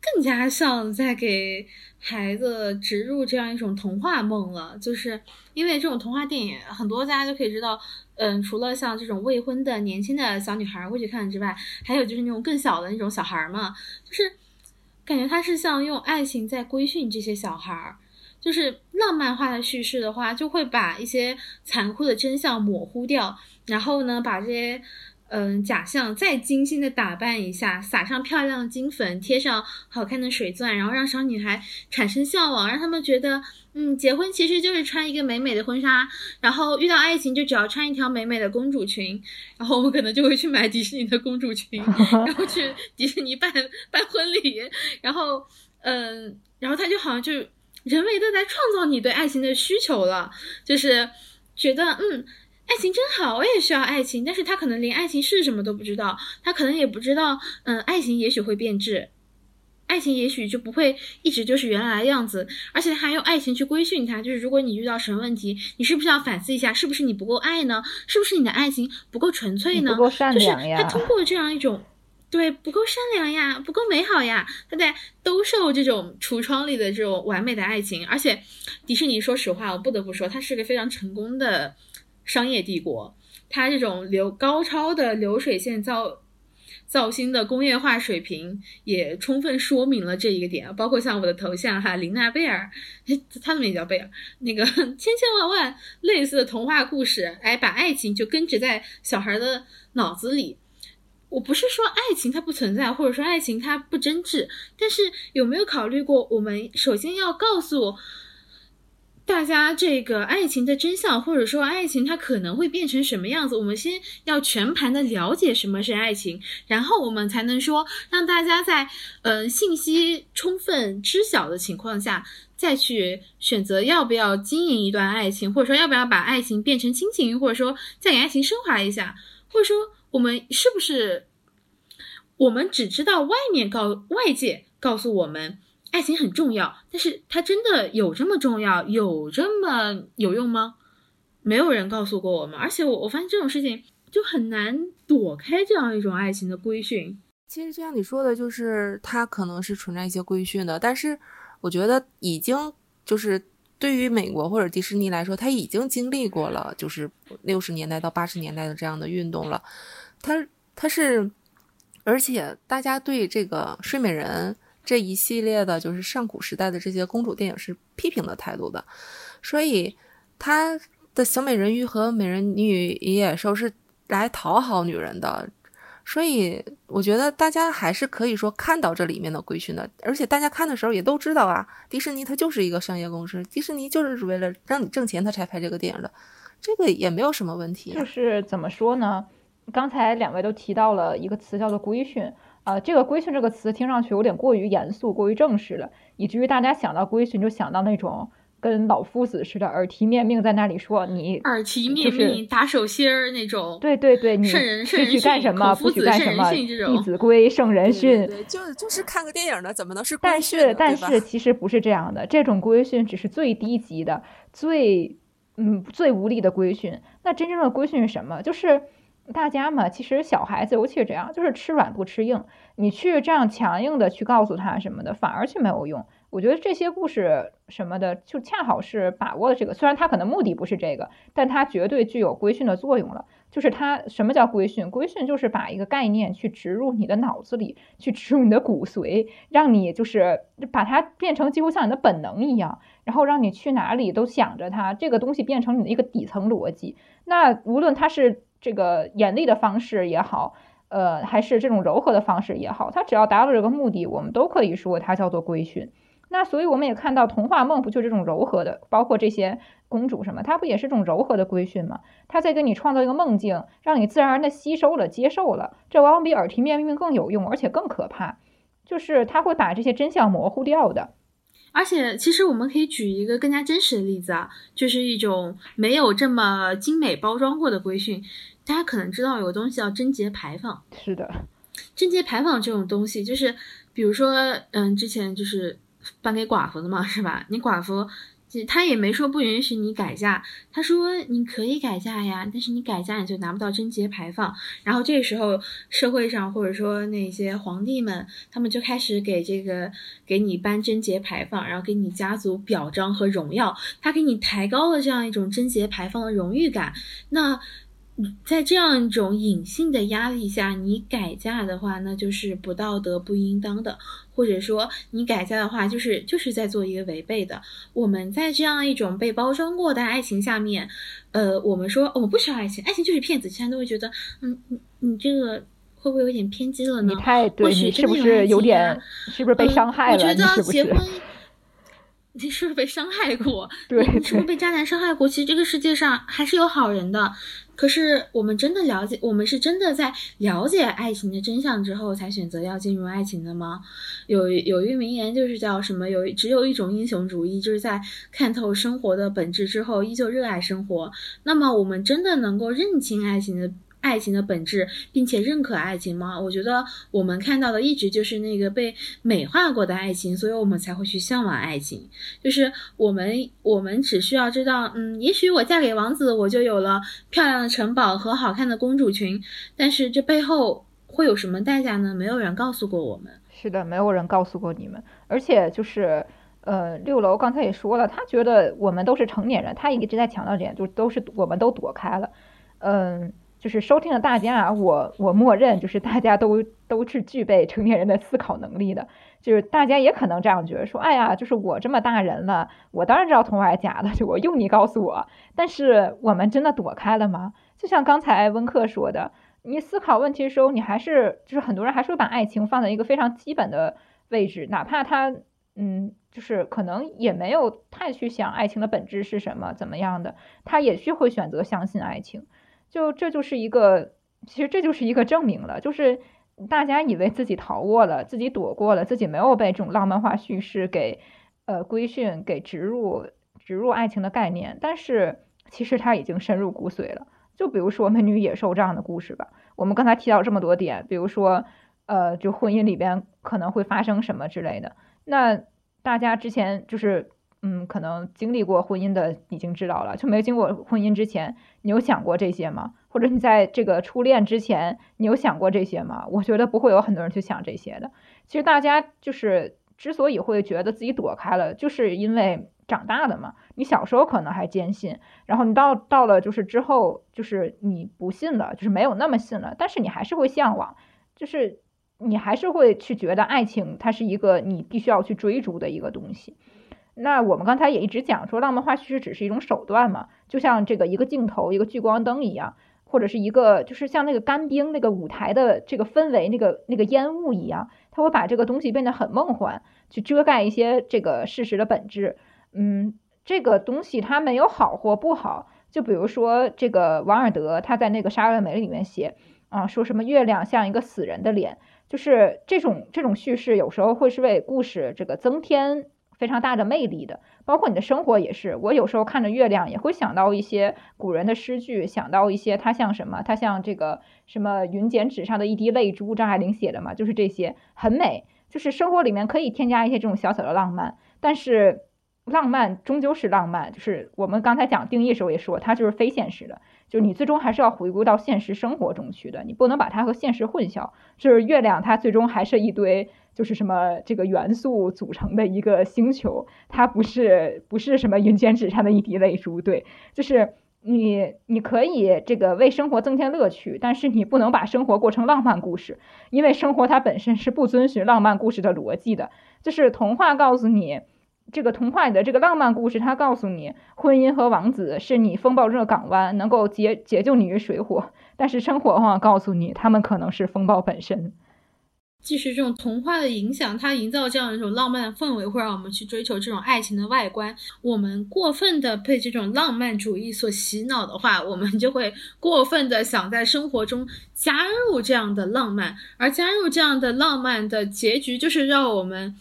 [SPEAKER 2] 更加像在给孩子植入这样一种童话梦了。就是因为这种童话电影，很多大家都可以知道，嗯，除了像这种未婚的年轻的小女孩会去看之外，还有就是那种更小的那种小孩嘛，就是感觉他是像用爱情在规训这些小孩。就是浪漫化的叙事的话，就会把一些残酷的真相模糊掉。然后呢，把这些嗯假象再精心的打扮一下，撒上漂亮的金粉，贴上好看的水钻，然后让小女孩产生向往，让他们觉得嗯，结婚其实就是穿一个美美的婚纱，然后遇到爱情就只要穿一条美美的公主裙，然后我们可能就会去买迪士尼的公主裙，然后去迪士尼办办婚礼，然后嗯，然后他就好像就人为的在创造你对爱情的需求了，就是觉得嗯。爱情真好，我也需要爱情，但是他可能连爱情是什么都不知道，他可能也不知道，嗯，爱情也许会变质，爱情也许就不会一直就是原来的样子，而且还用爱情去规训他，就是如果你遇到什么问题，你是不是要反思一下，是不是你不够爱呢？是不是你的爱情不够纯粹呢？
[SPEAKER 1] 不够善良
[SPEAKER 2] 呀？他通过这样一种，对，不够善良呀，不够美好呀，他在兜售这种橱窗里的这种完美的爱情，而且迪士尼，说实话，我不得不说，它是个非常成功的。商业帝国，它这种流高超的流水线造造星的工业化水平，也充分说明了这一个点。包括像我的头像哈，琳娜贝尔，他们也叫贝尔，那个 千千万万类似的童话故事，哎，把爱情就根植在小孩的脑子里。我不是说爱情它不存在，或者说爱情它不真挚，但是有没有考虑过，我们首先要告诉大家这个爱情的真相，或者说爱情它可能会变成什么样子？我们先要全盘的了解什么是爱情，然后我们才能说让大家在嗯信息充分知晓的情况下，再去选择要不要经营一段爱情，或者说要不要把爱情变成亲情，或者说再给爱情升华一下，或者说。我们是不是？我们只知道外面告外界告诉我们爱情很重要，但是它真的有这么重要，有这么有用吗？没有人告诉过我们。而且我我发现这种事情就很难躲开这样一种爱情的规训。
[SPEAKER 3] 其实就像你说的，就是它可能是存在一些规训的，但是我觉得已经就是对于美国或者迪士尼来说，他已经经历过了，就是六十年代到八十年代的这样的运动了。他他是，而且大家对这个睡美人这一系列的，就是上古时代的这些公主电影是批评的态度的，所以他的小美人鱼和美人鱼与野兽是来讨好女人的，所以我觉得大家还是可以说看到这里面的规训的，而且大家看的时候也都知道啊，迪士尼它就是一个商业公司，迪士尼就是为了让你挣钱，他才拍这个电影的，这个也没有什么问题。
[SPEAKER 1] 就是怎么说呢？刚才两位都提到了一个词叫做规训啊，这个规训这个词听上去有点过于严肃、过于正式了，以至于大家想到规训就想到那种跟老夫子似的耳提面命在那里说你
[SPEAKER 2] 耳提面命打手心儿那种。
[SPEAKER 1] 对对对，你
[SPEAKER 2] 圣人圣人
[SPEAKER 1] 许干什么不许干什么，《弟子规》圣人训。
[SPEAKER 3] 对，就就是看个电影的，怎么能是
[SPEAKER 1] 但是但是其实不是这样的，这种规训只是最低级的、最嗯最无力的规训。那真正的规训是什么？就是。大家嘛，其实小孩子尤其是这样，就是吃软不吃硬。你去这样强硬的去告诉他什么的，反而去没有用。我觉得这些故事什么的，就恰好是把握了这个。虽然他可能目的不是这个，但他绝对具有规训的作用了。就是他什么叫规训？规训就是把一个概念去植入你的脑子里，去植入你的骨髓，让你就是把它变成几乎像你的本能一样，然后让你去哪里都想着它，这个东西变成你的一个底层逻辑。那无论它是。这个严厉的方式也好，呃，还是这种柔和的方式也好，它只要达到这个目的，我们都可以说它叫做规训。那所以我们也看到童话梦不就这种柔和的，包括这些公主什么，它不也是这种柔和的规训吗？它在给你创造一个梦境，让你自然而然的吸收了、接受了，这往往比耳提面命更有用，而且更可怕，就是它会把这些真相模糊掉的。
[SPEAKER 2] 而且，其实我们可以举一个更加真实的例子啊，就是一种没有这么精美包装过的规训。大家可能知道有个东西叫贞洁牌坊。
[SPEAKER 1] 是的，
[SPEAKER 2] 贞洁牌坊这种东西，就是比如说，嗯，之前就是颁给寡妇的嘛，是吧？你寡妇。他也没说不允许你改嫁，他说你可以改嫁呀，但是你改嫁你就拿不到贞节牌坊。然后这时候社会上或者说那些皇帝们，他们就开始给这个给你颁贞节牌坊，然后给你家族表彰和荣耀，他给你抬高了这样一种贞节牌坊的荣誉感。那在这样一种隐性的压力下，你改嫁的话，那就是不道德、不应当的。或者说你改嫁的话，就是就是在做一个违背的。我们在这样一种被包装过的爱情下面，呃，我们说我们不需要爱情，爱情就是骗子，现在都会觉得，嗯，你你这个会不会有点偏激了
[SPEAKER 1] 呢？你太对，你是不是有点，是不是被伤害了？
[SPEAKER 2] 我觉得结婚。
[SPEAKER 1] 你
[SPEAKER 2] 是不是被伤害过？
[SPEAKER 1] 对，
[SPEAKER 2] 你是不是被渣男伤害过？其实这个世界上还是有好人的。可是我们真的了解，我们是真的在了解爱情的真相之后才选择要进入爱情的吗？有有一名言就是叫什么？有只有一种英雄主义，就是在看透生活的本质之后，依旧热爱生活。那么我们真的能够认清爱情的？爱情的本质，并且认可爱情吗？我觉得我们看到的一直就是那个被美化过的爱情，所以我们才会去向往爱情。就是我们，我们只需要知道，嗯，也许我嫁给王子，我就有了漂亮的城堡和好看的公主裙，但是这背后会有什么代价呢？没有人告诉过我们。
[SPEAKER 1] 是的，没有人告诉过你们。而且就是，呃，六楼刚才也说了，他觉得我们都是成年人，他一直在强调这点，就都是我们都躲开了，嗯。就是收听的大家，我我默认就是大家都都是具备成年人的思考能力的，就是大家也可能这样觉得，说哎呀，就是我这么大人了，我当然知道童话是假的，就我用你告诉我。但是我们真的躲开了吗？就像刚才温克说的，你思考问题的时候，你还是就是很多人还是会把爱情放在一个非常基本的位置，哪怕他嗯，就是可能也没有太去想爱情的本质是什么，怎么样的，他也是会选择相信爱情。就这就是一个，其实这就是一个证明了，就是大家以为自己逃过了，自己躲过了，自己没有被这种浪漫化叙事给呃规训、给植入植入爱情的概念，但是其实它已经深入骨髓了。就比如说《美女野兽》这样的故事吧，我们刚才提到这么多点，比如说呃，就婚姻里边可能会发生什么之类的，那大家之前就是。嗯，可能经历过婚姻的已经知道了，就没经过婚姻之前，你有想过这些吗？或者你在这个初恋之前，你有想过这些吗？我觉得不会有很多人去想这些的。其实大家就是之所以会觉得自己躲开了，就是因为长大的嘛。你小时候可能还坚信，然后你到到了就是之后，就是你不信了，就是没有那么信了，但是你还是会向往，就是你还是会去觉得爱情它是一个你必须要去追逐的一个东西。那我们刚才也一直讲说，浪漫化叙事只是一种手段嘛，就像这个一个镜头、一个聚光灯一样，或者是一个就是像那个干冰那个舞台的这个氛围、那个那个烟雾一样，它会把这个东西变得很梦幻，去遮盖一些这个事实的本质。嗯，这个东西它没有好或不好。就比如说这个王尔德他在那个《杀人美》里面写啊，说什么月亮像一个死人的脸，就是这种这种叙事有时候会是为故事这个增添。非常大的魅力的，包括你的生活也是。我有时候看着月亮，也会想到一些古人的诗句，想到一些它像什么，它像这个什么云剪纸上的一滴泪珠，张爱玲写的嘛，就是这些很美。就是生活里面可以添加一些这种小小的浪漫，但是浪漫终究是浪漫。就是我们刚才讲定义时候也说，它就是非现实的，就是你最终还是要回归到现实生活中去的，你不能把它和现实混淆。就是月亮，它最终还是一堆。就是什么这个元素组成的一个星球，它不是不是什么云间纸上的一滴泪珠，对，就是你你可以这个为生活增添乐趣，但是你不能把生活过成浪漫故事，因为生活它本身是不遵循浪漫故事的逻辑的。就是童话告诉你，这个童话里的这个浪漫故事，它告诉你婚姻和王子是你风暴中的港湾，能够解解救你于水火，但是生活往往告诉你，他们可能是风暴本身。
[SPEAKER 2] 即使这种童话的影响，它营造这样一种浪漫的氛围，会让我们去追求这种爱情的外观。我们过分的被这种浪漫主义所洗脑的话，我们就会过分的想在生活中加入这样的浪漫，而加入这样的浪漫的结局，就是让我们。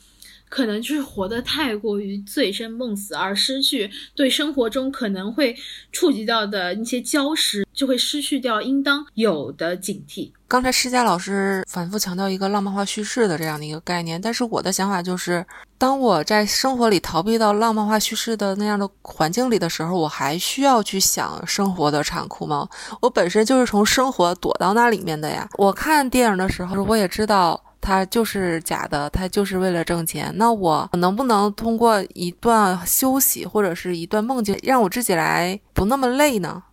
[SPEAKER 2] 可能就是活得太过于醉生梦死，而失去对生活中可能会触及到的一些礁石，就会失去掉应当有的警惕。
[SPEAKER 3] 刚才施佳老师反复强调一个浪漫化叙事的这样的一个概念，但是我的想法就是，当我在生活里逃避到浪漫化叙事的那样的环境里的时候，我还需要去想生活的残酷吗？我本身就是从生活躲到那里面的呀。我看电影的时候，我也知道。他就是假的，他就是为了挣钱。那我能不能通过一段休息或者是一段梦境，让我自己来不那么累呢？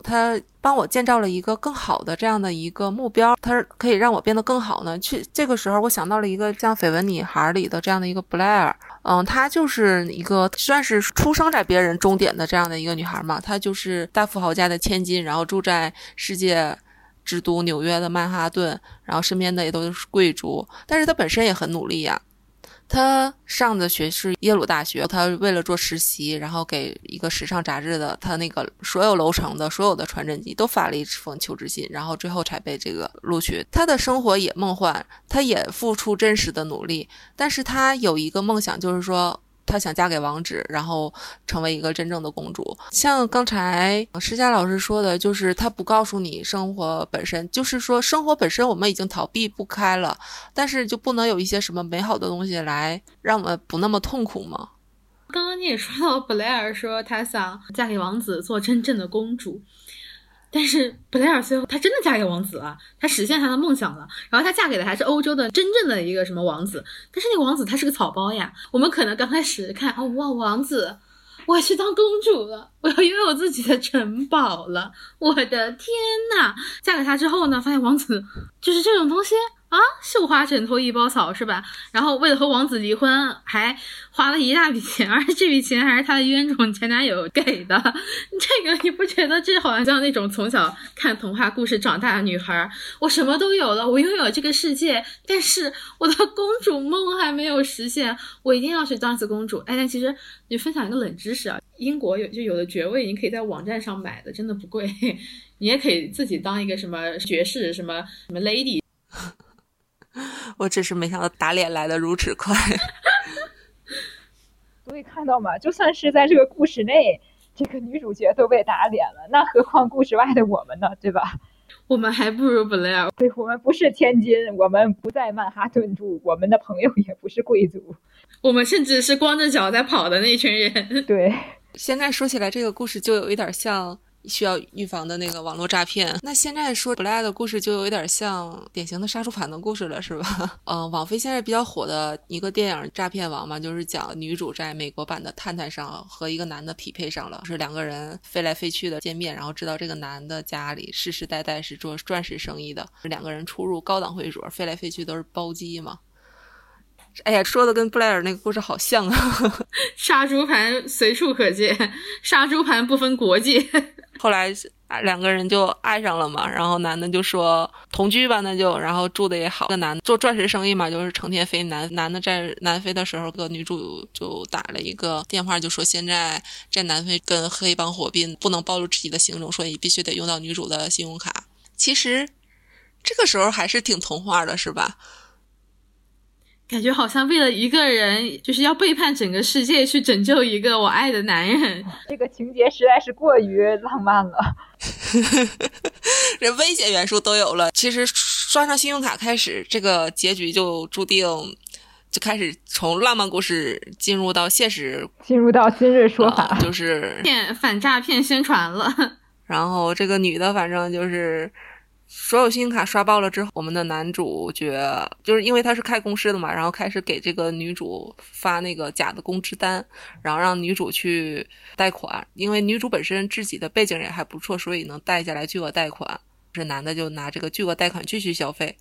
[SPEAKER 3] 他帮我建造了一个更好的这样的一个目标，他可以让我变得更好呢。去这个时候，我想到了一个像《绯闻女孩》里的这样的一个布莱尔，嗯，她就是一个算是出生在别人终点的这样的一个女孩嘛。她就是大富豪家的千金，然后住在世界。之都纽约的曼哈顿，然后身边的也都是贵族，但是他本身也很努力呀。他上的学是耶鲁大学，他为了做实习，然后给一个时尚杂志的他那个所有楼层的所有的传真机都发了一封求职信，然后最后才被这个录取。他的生活也梦幻，他也付出真实的努力，但是他有一个梦想，就是说。她想嫁给王子，然后成为一个真正的公主。像刚才施佳老师说的，就是她不告诉你生活本身，就是说生活本身我们已经逃避不开了，但是就不能有一些什么美好的东西来让我们不那么痛苦吗？
[SPEAKER 2] 刚刚你也说到，布莱尔说她想嫁给王子，做真正的公主。但是布莱尔最后她真的嫁给王子了，她实现她的梦想了。然后她嫁给的还是欧洲的真正的一个什么王子？但是那个王子他是个草包呀。我们可能刚开始看哦哇王子，我要去当公主了，我要拥有自己的城堡了。我的天呐！嫁给他之后呢，发现王子就是这种东西，啊，绣花枕头一包草是吧？然后为了和王子离婚，还花了一大笔钱，而且这笔钱还是他的冤种前男友给的。这个你不觉得这好像像那种从小看童话故事长大的女孩？我什么都有了，我拥有这个世界，但是我的公主梦还没有实现，我一定要去当一次公主。哎，但其实你分享一个冷知识啊，英国有就有的爵位，你可以在网站上买的，真的不贵。你也可以自己当一个什么爵士，什么什么 lady。
[SPEAKER 3] 我只是没想到打脸来的如此快，
[SPEAKER 1] 所以看到吗，就算是在这个故事内，这个女主角都被打脸了，那何况故事外的我们呢？对吧？
[SPEAKER 2] 我们还不如布莱尔。
[SPEAKER 1] 对，我们不是千金，我们不在曼哈顿住，我们的朋友也不是贵族，
[SPEAKER 2] 我们甚至是光着脚在跑的那群人。
[SPEAKER 1] 对，
[SPEAKER 3] 现在说起来，这个故事就有一点像。需要预防的那个网络诈骗。那现在说布莱尔的故事就有点像典型的杀猪盘的故事了，是吧？嗯，网飞现在比较火的一个电影《诈骗王》嘛，就是讲女主在美国版的探探上和一个男的匹配上了，是两个人飞来飞去的见面，然后知道这个男的家里世世代代是做钻石生意的，两个人出入高档会所，飞来飞去都是包机嘛。哎呀，说的跟布莱尔那个故事好像啊！
[SPEAKER 2] 杀猪盘随处可见，杀猪盘不分国界。
[SPEAKER 3] 后来两个人就爱上了嘛，然后男的就说同居吧，那就然后住的也好。那男的做钻石生意嘛，就是成天飞南。男的在南非的时候，个女主就打了一个电话，就说现在在南非跟黑帮火并，不能暴露自己的行踪，所以必须得用到女主的信用卡。其实这个时候还是挺童话的，是吧？
[SPEAKER 2] 感觉好像为了一个人，就是要背叛整个世界去拯救一个我爱的男人。
[SPEAKER 1] 这个情节实在是过于浪漫了，
[SPEAKER 3] 这危险元素都有了。其实刷上信用卡开始，这个结局就注定就开始从浪漫故事进入到现实，
[SPEAKER 1] 进入到今日说法，
[SPEAKER 3] 就是
[SPEAKER 2] 骗反诈骗宣传了。
[SPEAKER 3] 然后这个女的反正就是。所有信用卡刷爆了之后，我们的男主角就是因为他是开公司的嘛，然后开始给这个女主发那个假的工资单，然后让女主去贷款。因为女主本身自己的背景也还不错，所以能贷下来巨额贷款。这男的就拿这个巨额贷款继续消费，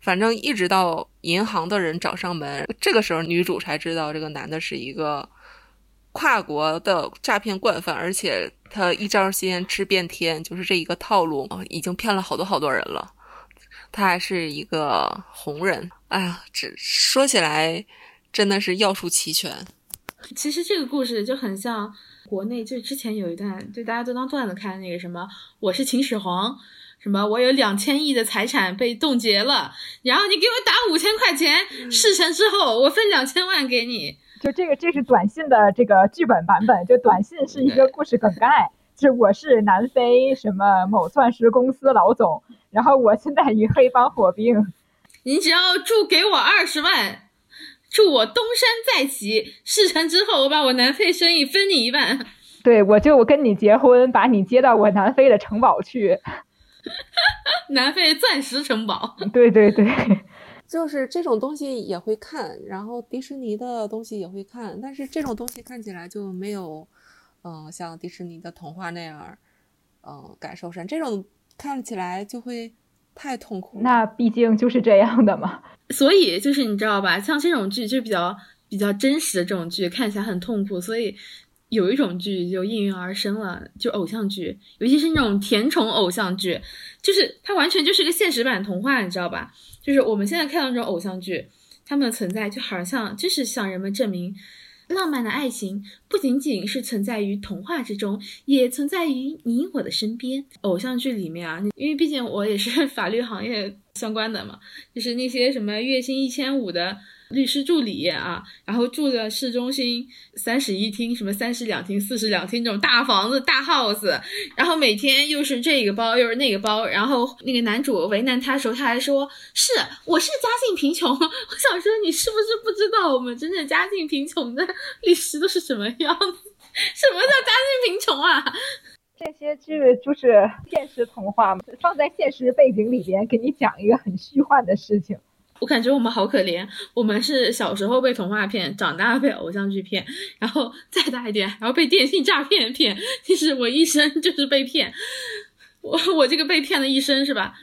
[SPEAKER 3] 反正一直到银行的人找上门，这个时候女主才知道这个男的是一个。跨国的诈骗惯犯，而且他一招鲜吃遍天，就是这一个套路已经骗了好多好多人了。他还是一个红人，哎呀，这说起来真的是要素齐全。
[SPEAKER 2] 其实这个故事就很像国内，就之前有一段，就大家都当段子看那个什么，我是秦始皇，什么我有两千亿的财产被冻结了，然后你给我打五千块钱，事成之后我分两千万给你。
[SPEAKER 1] 就这个，这是短信的这个剧本版本。就短信是一个故事梗概，就是我是南非什么某钻石公司老总，然后我现在与黑帮火并。
[SPEAKER 2] 你只要祝给我二十万，祝我东山再起，事成之后我把我南非生意分你一半。
[SPEAKER 1] 对，我就跟你结婚，把你接到我南非的城堡去。
[SPEAKER 2] 南非钻石城堡。
[SPEAKER 1] 对对对。
[SPEAKER 3] 就是这种东西也会看，然后迪士尼的东西也会看，但是这种东西看起来就没有，嗯，像迪士尼的童话那样，嗯，感受深。这种看起来就会太痛苦。
[SPEAKER 1] 那毕竟就是这样的嘛。
[SPEAKER 2] 所以就是你知道吧，像这种剧就比较比较真实的这种剧，看起来很痛苦。所以有一种剧就应运而生了，就偶像剧，尤其是那种甜宠偶像剧，就是它完全就是个现实版童话，你知道吧？就是我们现在看到这种偶像剧，他们的存在就好像就是向人们证明，浪漫的爱情不仅仅是存在于童话之中，也存在于你我的身边。偶像剧里面啊，因为毕竟我也是法律行业相关的嘛，就是那些什么月薪一千五的。律师助理啊，然后住的市中心三室一厅，什么三室两厅、四室两厅这种大房子、大 house，然后每天又是这个包又是那个包，然后那个男主为难他的时候，他还说是我是家境贫穷。我想说，你是不是不知道我们真正家境贫穷的律师都是什么样子？什么叫家境贫穷啊？
[SPEAKER 1] 这些剧就是现实童话嘛，放在现实背景里边，给你讲一个很虚幻的事情。
[SPEAKER 2] 我感觉我们好可怜，我们是小时候被童话骗，长大被偶像剧骗，然后再大一点，然后被电信诈骗骗。其实我一生就是被骗，我我这个被骗了一生是吧？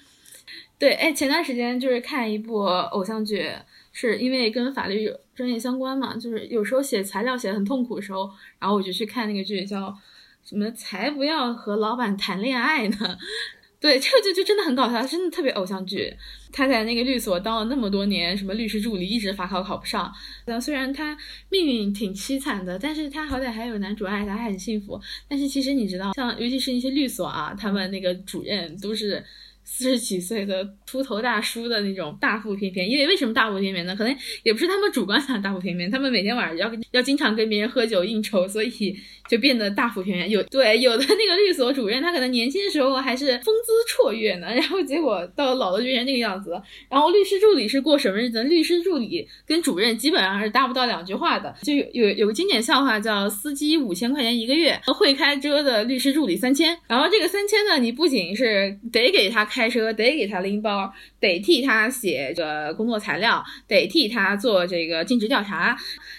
[SPEAKER 2] 对，哎，前段时间就是看一部偶像剧，是因为跟法律专业相关嘛，就是有时候写材料写的很痛苦的时候，然后我就去看那个剧，叫什么“才不要和老板谈恋爱呢”。对，这个剧就真的很搞笑，真的特别偶像剧。他在那个律所当了那么多年，什么律师助理，一直法考考不上。虽然他命运挺凄惨的，但是他好歹还有男主爱他，还很幸福。但是其实你知道，像尤其是一些律所啊，他们那个主任都是。四十几岁的秃头大叔的那种大腹便便，因为为什么大腹便便呢？可能也不是他们主观想大腹便便，他们每天晚上要要经常跟别人喝酒应酬，所以就变得大腹便便。有对有的那个律所主任，他可能年轻的时候还是风姿绰约呢，然后结果到老了就变成那个样子。然后律师助理是过什么日子？律师助理跟主任基本上是搭不到两句话的。就有有有个经典笑话叫“司机五千块钱一个月，会开车的律师助理三千”。然后这个三千呢，你不仅是得给他。开车得给他拎包，得替他写这个工作材料，得替他做这个尽职调查。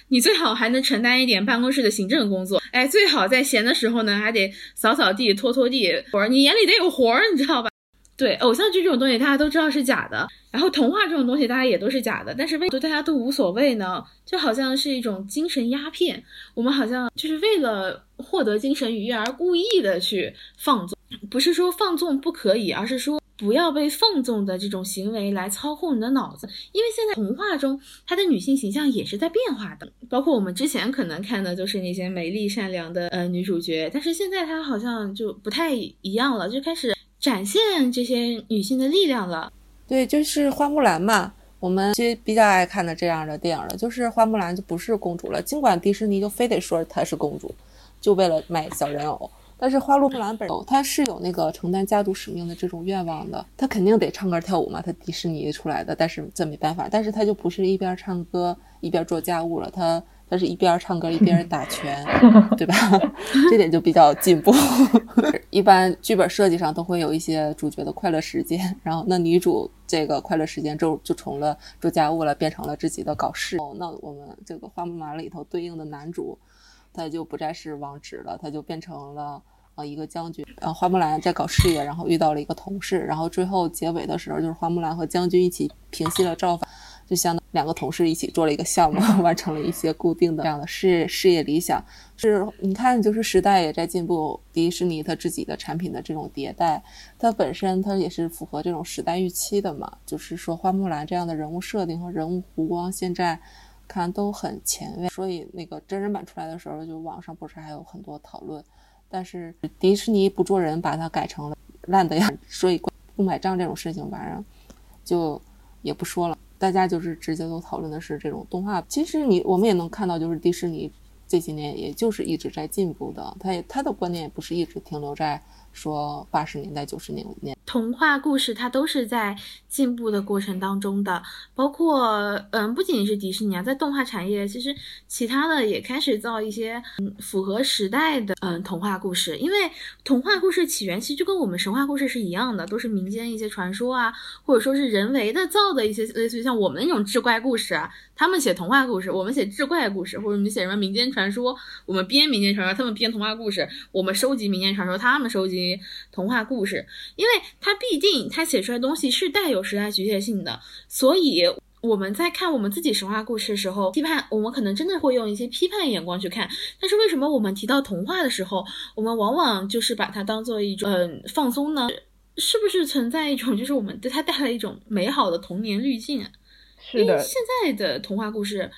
[SPEAKER 2] 你最好还能承担一点办公室的行政工作。哎，最好在闲的时候呢，还得扫扫地、拖拖地活儿。你眼里得有活儿，你知道吧？对，偶像剧这种东西，大家都知道是假的。然后童话这种东西，大家也都是假的。但是为对大家都无所谓呢？就好像是一种精神鸦片。我们好像就是为了获得精神愉悦而故意的去放纵。不是说放纵不可以，而是说。不要被放纵的这种行为来操控你的脑子，因为现在童话中她的女性形象也是在变化的，包括我们之前可能看的就是那些美丽善良的呃女主角，但是现在她好像就不太一样了，就开始展现这些女性的力量了。
[SPEAKER 3] 对，就是花木兰嘛，我们其实比较爱看的这样的电影了，就是花木兰就不是公主了，尽管迪士尼就非得说她是公主，就为了卖小人偶。但是花木兰本人，他是有那个承担家族使命的这种愿望的，他肯定得唱歌跳舞嘛，他迪士尼出来的，但是这没办法，但是他就不是一边唱歌一边做家务了，他他是一边唱歌一边打拳，对吧？这点就比较进步。一般剧本设计上都会有一些主角的快乐时间，然后那女主这个快乐时间就就从了做家务了，变成了自己的搞事。那我们这个花木兰里头对应的男主，他就不再是王直了，他就变成了。呃，一个将军，呃，花木兰在搞事业，然后遇到了一个同事，然后最后结尾的时候，就是花木兰和将军一起平息了造反，就相当两个同事一起做了一个项目，完成了一些固定的这样的事业事业理想。是，你看，就是时代也在进步，迪士尼它自己的产品的这种迭代，它本身它也是符合这种时代预期的嘛。就是说，花木兰这样的人物设定和人物弧光，现在看都很前卫。所以那个真人版出来的时候，就网上不是还有很多讨论。但是迪士尼不做人，把它改成了烂的呀，所以不买账这种事情，反正就也不说了。大家就是直接都讨论的是这种动画。其实你我们也能看到，就是迪士尼这几年也就是一直在进步的，它也它的观念也不是一直停留在。说八十年代、九十年年
[SPEAKER 2] 童话故事，它都是在进步的过程当中的。包括，嗯，不仅仅是迪士尼啊，在动画产业，其实其他的也开始造一些嗯符合时代的嗯童话故事。因为童话故事起源其实就跟我们神话故事是一样的，都是民间一些传说啊，或者说是人为的造的一些类似于像我们那种志怪故事啊。他们写童话故事，我们写志怪故事，或者你写什么民间传说，我们编民间传说，他们编童话故事，我们收集民间传说，他们收集。童话故事，因为它毕竟它写出来的东西是带有时代局限性的，所以我们在看我们自己神话故事的时候，批判我们可能真的会用一些批判眼光去看。但是为什么我们提到童话的时候，我们往往就是把它当做一种嗯放松呢？是不是存在一种就是我们对它带来一种美好的童年滤镜啊？
[SPEAKER 1] 是的，
[SPEAKER 2] 现在的童话故事。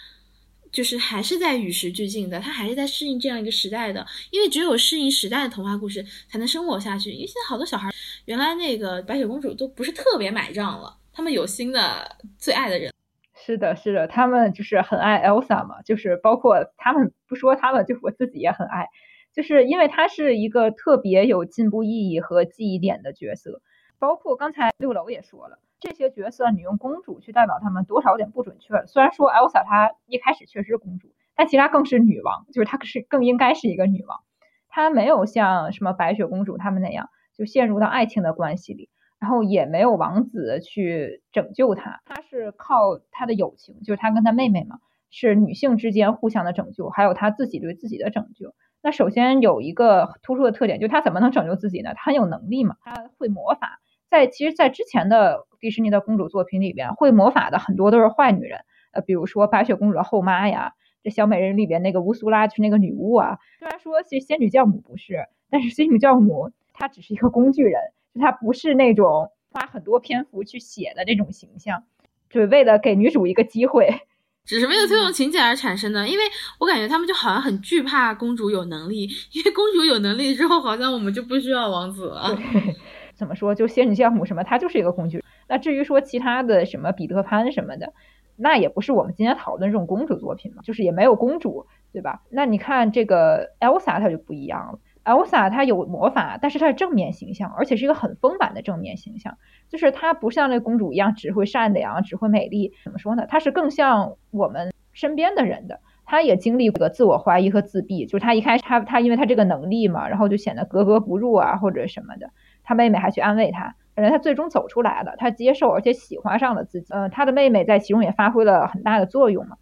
[SPEAKER 2] 就是还是在与时俱进的，它还是在适应这样一个时代的，因为只有适应时代的童话故事才能生活下去。因为现在好多小孩，原来那个白雪公主都不是特别买账了，他们有新的最爱的人。
[SPEAKER 1] 是的，是的，他们就是很爱 Elsa 嘛，就是包括他们不说他们，就我自己也很爱，就是因为他是一个特别有进步意义和记忆点的角色。包括刚才六楼也说了。这些角色你用公主去代表他们，多少有点不准确。虽然说 Elsa 她一开始确实是公主，但其实她更是女王，就是她是更应该是一个女王。她没有像什么白雪公主他们那样就陷入到爱情的关系里，然后也没有王子去拯救她。她是靠她的友情，就是她跟她妹妹嘛，是女性之间互相的拯救，还有她自己对自己的拯救。那首先有一个突出的特点，就是她怎么能拯救自己呢？她很有能力嘛，她会魔法。在其实，在之前的迪士尼的公主作品里边，会魔法的很多都是坏女人，呃，比如说白雪公主的后妈呀，这小美人里边那个乌苏拉就是那个女巫啊。虽然说其实仙女教母不是，但是仙女教母她只是一个工具人，她不是那种花很多篇幅去写的这种形象，就是为了给女主一个机会。
[SPEAKER 2] 只是为了推动情节而产生的，因为我感觉他们就好像很惧怕公主有能力，因为公主有能力之后，好像我们就不需要王子了。
[SPEAKER 1] 怎么说？就仙女教母什么，她就是一个工具。那至于说其他的什么彼得潘什么的，那也不是我们今天讨论这种公主作品嘛，就是也没有公主，对吧？那你看这个 Elsa，她就不一样了。Elsa 她有魔法，但是她是正面形象，而且是一个很丰满的正面形象。就是她不像那公主一样只会善良、只会美丽。怎么说呢？她是更像我们身边的人的。她也经历过自我怀疑和自闭。就是她一开始，她她因为她这个能力嘛，然后就显得格格不入啊，或者什么的。她妹妹还去安慰她，反正她最终走出来了。她接受而且喜欢上了自己。嗯，她的妹妹在其中也发挥了很大的作用嘛。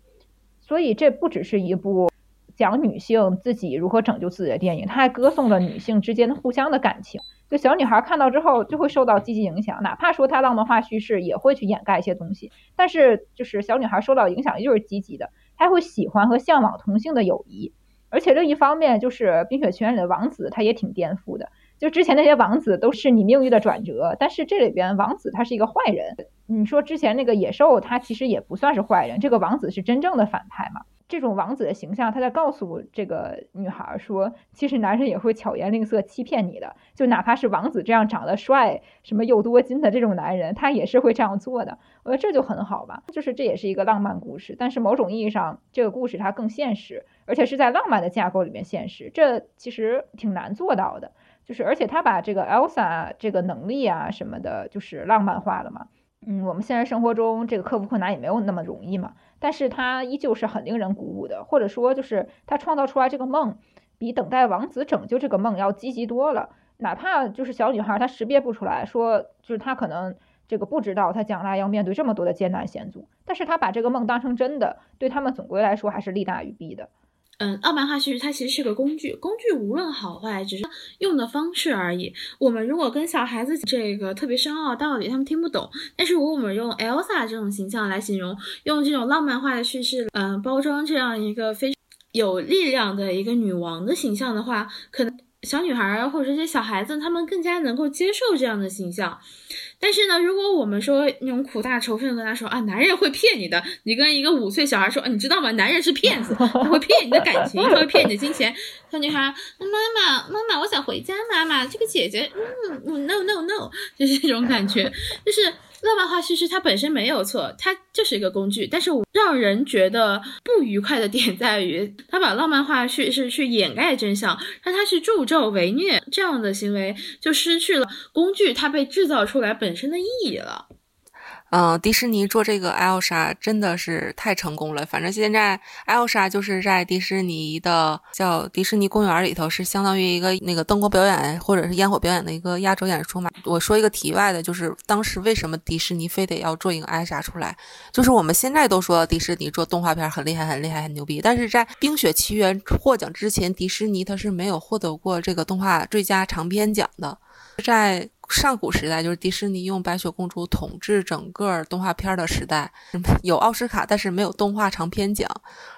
[SPEAKER 1] 所以这不只是一部。讲女性自己如何拯救自己的电影，他还歌颂了女性之间的互相的感情。就小女孩看到之后就会受到积极影响，哪怕说它浪漫化叙事也会去掩盖一些东西，但是就是小女孩受到影响就是积极的，她会喜欢和向往同性的友谊。而且另一方面，就是《冰雪奇缘》里的王子他也挺颠覆的，就之前那些王子都是你命运的转折，但是这里边王子他是一个坏人。你说之前那个野兽他其实也不算是坏人，这个王子是真正的反派嘛？这种王子的形象，他在告诉这个女孩说，其实男人也会巧言令色欺骗你的，就哪怕是王子这样长得帅、什么又多金的这种男人，他也是会这样做的。我觉得这就很好吧，就是这也是一个浪漫故事，但是某种意义上，这个故事它更现实，而且是在浪漫的架构里面现实，这其实挺难做到的。就是而且他把这个 Elsa 这个能力啊什么的，就是浪漫化了嘛。嗯，我们现实生活中这个克服困难也没有那么容易嘛。但是他依旧是很令人鼓舞的，或者说就是他创造出来这个梦，比等待王子拯救这个梦要积极多了。哪怕就是小女孩她识别不出来，说就是她可能这个不知道她将来要面对这么多的艰难险阻，但是她把这个梦当成真的，对他们总归来说还是利大于弊的。
[SPEAKER 2] 嗯，傲慢化叙事它其实是个工具，工具无论好坏，只是用的方式而已。我们如果跟小孩子这个特别深奥的道理，他们听不懂。但是如果我们用 Elsa 这种形象来形容，用这种浪漫化的叙事，嗯，包装这样一个非常有力量的一个女王的形象的话，可能。小女孩啊，或者这些小孩子，他们更加能够接受这样的形象。但是呢，如果我们说那种苦大仇深的跟他说啊，男人会骗你的，你跟一个五岁小孩说，啊，你知道吗？男人是骗子，他会骗你的感情，他会骗你的金钱。小女孩，妈妈，妈妈，我想回家，妈妈，这个姐姐，嗯，no no no，就是这种感觉，就是。浪漫化叙事它本身没有错，它就是一个工具。但是让人觉得不愉快的点在于，它把浪漫化叙事去掩盖真相，让它去助纣为虐，这样的行为就失去了工具它被制造出来本身的意义了。
[SPEAKER 3] 嗯，迪士尼做这个艾 s 莎真的是太成功了。反正现在艾 s 莎就是在迪士尼的叫迪士尼公园里头，是相当于一个那个灯光表演或者是烟火表演的一个压轴演出嘛。我说一个题外的，就是当时为什么迪士尼非得要做一个艾莎出来？就是我们现在都说迪士尼做动画片很厉害、很厉害、很牛逼，但是在《冰雪奇缘》获奖之前，迪士尼它是没有获得过这个动画最佳长片奖的，在。上古时代就是迪士尼用白雪公主统治整个动画片的时代，有奥斯卡，但是没有动画长片奖。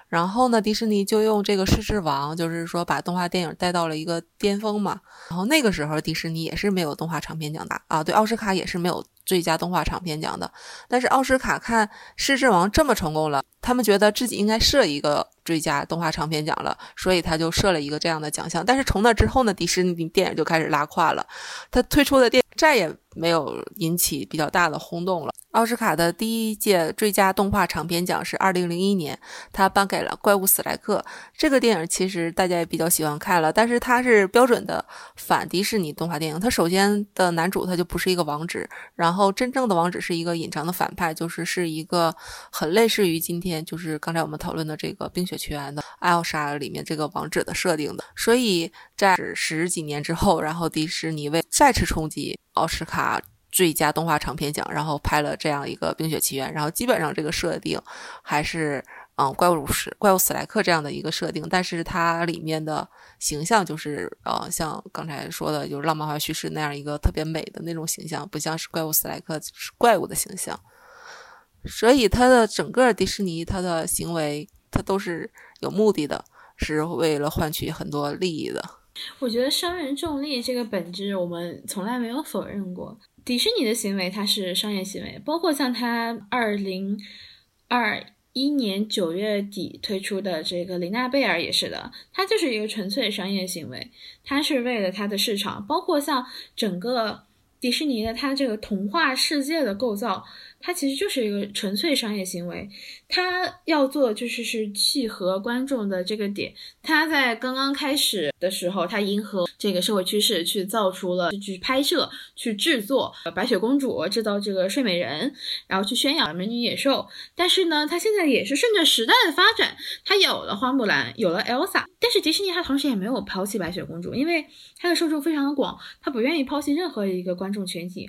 [SPEAKER 3] 然后呢，迪士尼就用这个狮子王，就是说把动画电影带到了一个巅峰嘛。然后那个时候迪士尼也是没有动画长片奖的啊，对，奥斯卡也是没有最佳动画长片奖的。但是奥斯卡看狮子王这么成功了，他们觉得自己应该设一个最佳动画长片奖了，所以他就设了一个这样的奖项。但是从那之后呢，迪士尼电影就开始拉胯了，他推出的电再也没有引起比较大的轰动了。奥斯卡的第一届最佳动画长片奖是二零零一年，他颁给了《怪物史莱克》这个电影。其实大家也比较喜欢看了，但是它是标准的反迪士尼动画电影。它首先的男主他就不是一个王子，然然后真正的王子是一个隐藏的反派，就是是一个很类似于今天就是刚才我们讨论的这个《冰雪奇缘》的艾莎里面这个王子的设定的。所以在十几年之后，然后迪士尼为再次冲击奥斯卡。最佳动画长片奖，然后拍了这样一个《冰雪奇缘》，然后基本上这个设定还是嗯，怪物史怪物史莱克这样的一个设定，但是它里面的形象就是呃，像刚才说的，就是浪漫化叙事那样一个特别美的那种形象，不像是怪物史莱克是怪物的形象。所以它的整个迪士尼，它的行为，它都是有目的的，是为了换取很多利益的。
[SPEAKER 2] 我觉得商人重利这个本质，我们从来没有否认过。迪士尼的行为，它是商业行为，包括像它二零二一年九月底推出的这个玲娜贝尔也是的，它就是一个纯粹商业行为，它是为了它的市场，包括像整个迪士尼的它这个童话世界的构造。它其实就是一个纯粹商业行为，它要做就是是契合观众的这个点。它在刚刚开始的时候，它迎合这个社会趋势，去造出了去拍摄、去制作白雪公主，制造这个睡美人，然后去宣扬美女野兽。但是呢，它现在也是顺着时代的发展，它有了花木兰，有了 Elsa。但是迪士尼它同时也没有抛弃白雪公主，因为它的受众非常的广，它不愿意抛弃任何一个观众群体。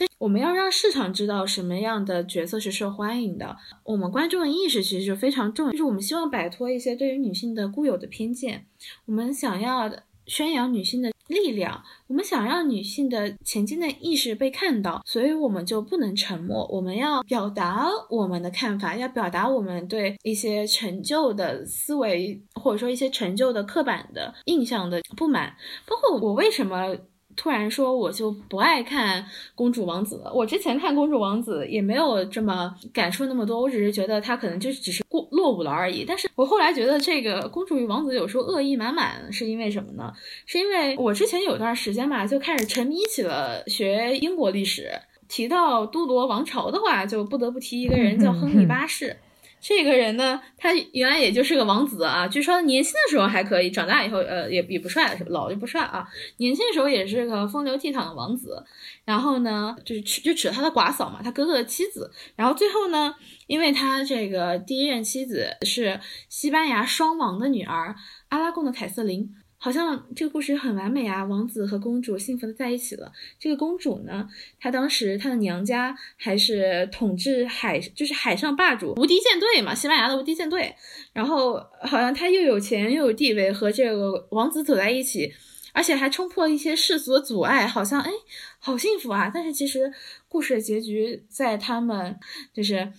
[SPEAKER 2] 但我们要让市场知道什么样的角色是受欢迎的，我们观众的意识其实就非常重要。就是我们希望摆脱一些对于女性的固有的偏见，我们想要宣扬女性的力量，我们想让女性的前进的意识被看到，所以我们就不能沉默，我们要表达我们的看法，要表达我们对一些陈旧的思维或者说一些陈旧的刻板的印象的不满，包括我为什么。突然说我就不爱看公主王子了，我之前看公主王子也没有这么感触那么多，我只是觉得他可能就只是过落伍了而已。但是我后来觉得这个公主与王子有时候恶意满满，是因为什么呢？是因为我之前有段时间吧，就开始沉迷起了学英国历史，提到都铎王朝的话，就不得不提一个人叫亨利八世。这个人呢，他原来也就是个王子啊。据说年轻的时候还可以，长大以后，呃，也也不帅了，是吧？老就不帅啊。年轻的时候也是个风流倜傥的王子。然后呢，就是娶就娶了他的寡嫂嘛，他哥哥的妻子。然后最后呢，因为他这个第一任妻子是西班牙双王的女儿阿拉贡的凯瑟琳。好像这个故事很完美啊，王子和公主幸福的在一起了。这个公主呢，她当时她的娘家还是统治海，就是海上霸主，无敌舰队嘛，西班牙的无敌舰队。然后好像她又有钱又有地位，和这个王子走在一起，而且还冲破了一些世俗的阻碍，好像哎，好幸福啊。但是其实故事的结局在他们就是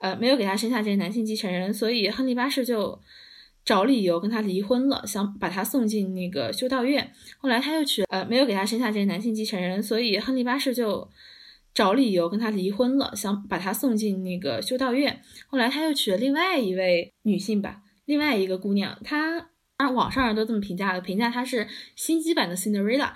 [SPEAKER 2] 呃没有给他生下这个男性继承人，所以亨利八世就。找理由跟他离婚了，想把他送进那个修道院。后来他又娶呃，没有给他生下这个男性继承人，所以亨利八世就找理由跟他离婚了，想把他送进那个修道院。后来他又娶了另外一位女性吧，另外一个姑娘，他。而网上人都这么评价的，评价她是心机版的 Cinderella。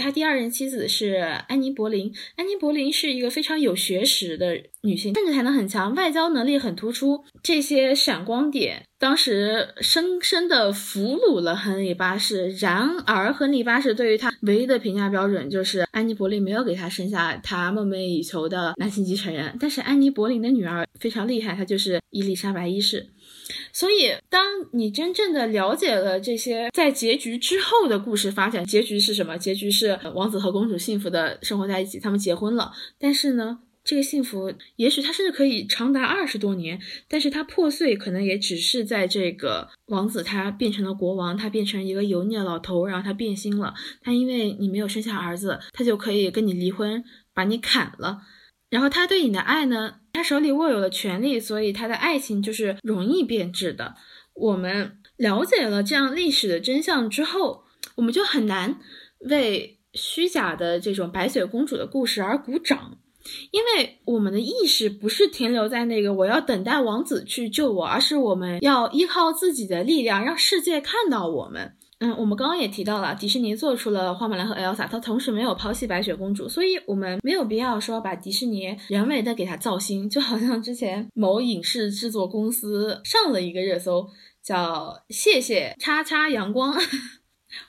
[SPEAKER 2] 他第二任妻子是安妮·柏林，安妮·柏林是一个非常有学识的女性，政治才能很强，外交能力很突出。这些闪光点当时深深的俘虏了亨利八世。然而，亨利八世对于他唯一的评价标准就是安妮·柏林没有给他生下他梦寐以求的男性继承人。但是，安妮·柏林的女儿非常厉害，她就是伊丽莎白一世。所以，当你真正的了解了这些在结局之后的故事发展，结局是什么？结局是王子和公主幸福的生活在一起，他们结婚了。但是呢，这个幸福也许它甚至可以长达二十多年，但是它破碎可能也只是在这个王子他变成了国王，他变成一个油腻的老头，然后他变心了。他因为你没有生下儿子，他就可以跟你离婚，把你砍了。然后他对你的爱呢？他手里握有了权力，所以他的爱情就是容易变质的。我们了解了这样历史的真相之后，我们就很难为虚假的这种白雪公主的故事而鼓掌，因为我们的意识不是停留在那个我要等待王子去救我，而是我们要依靠自己的力量，让世界看到我们。嗯，我们刚刚也提到了，迪士尼做出了花木兰和 Elsa，它同时没有抛弃白雪公主，所以我们没有必要说把迪士尼人为的给它造星，就好像之前某影视制作公司上了一个热搜，叫谢谢叉叉阳光。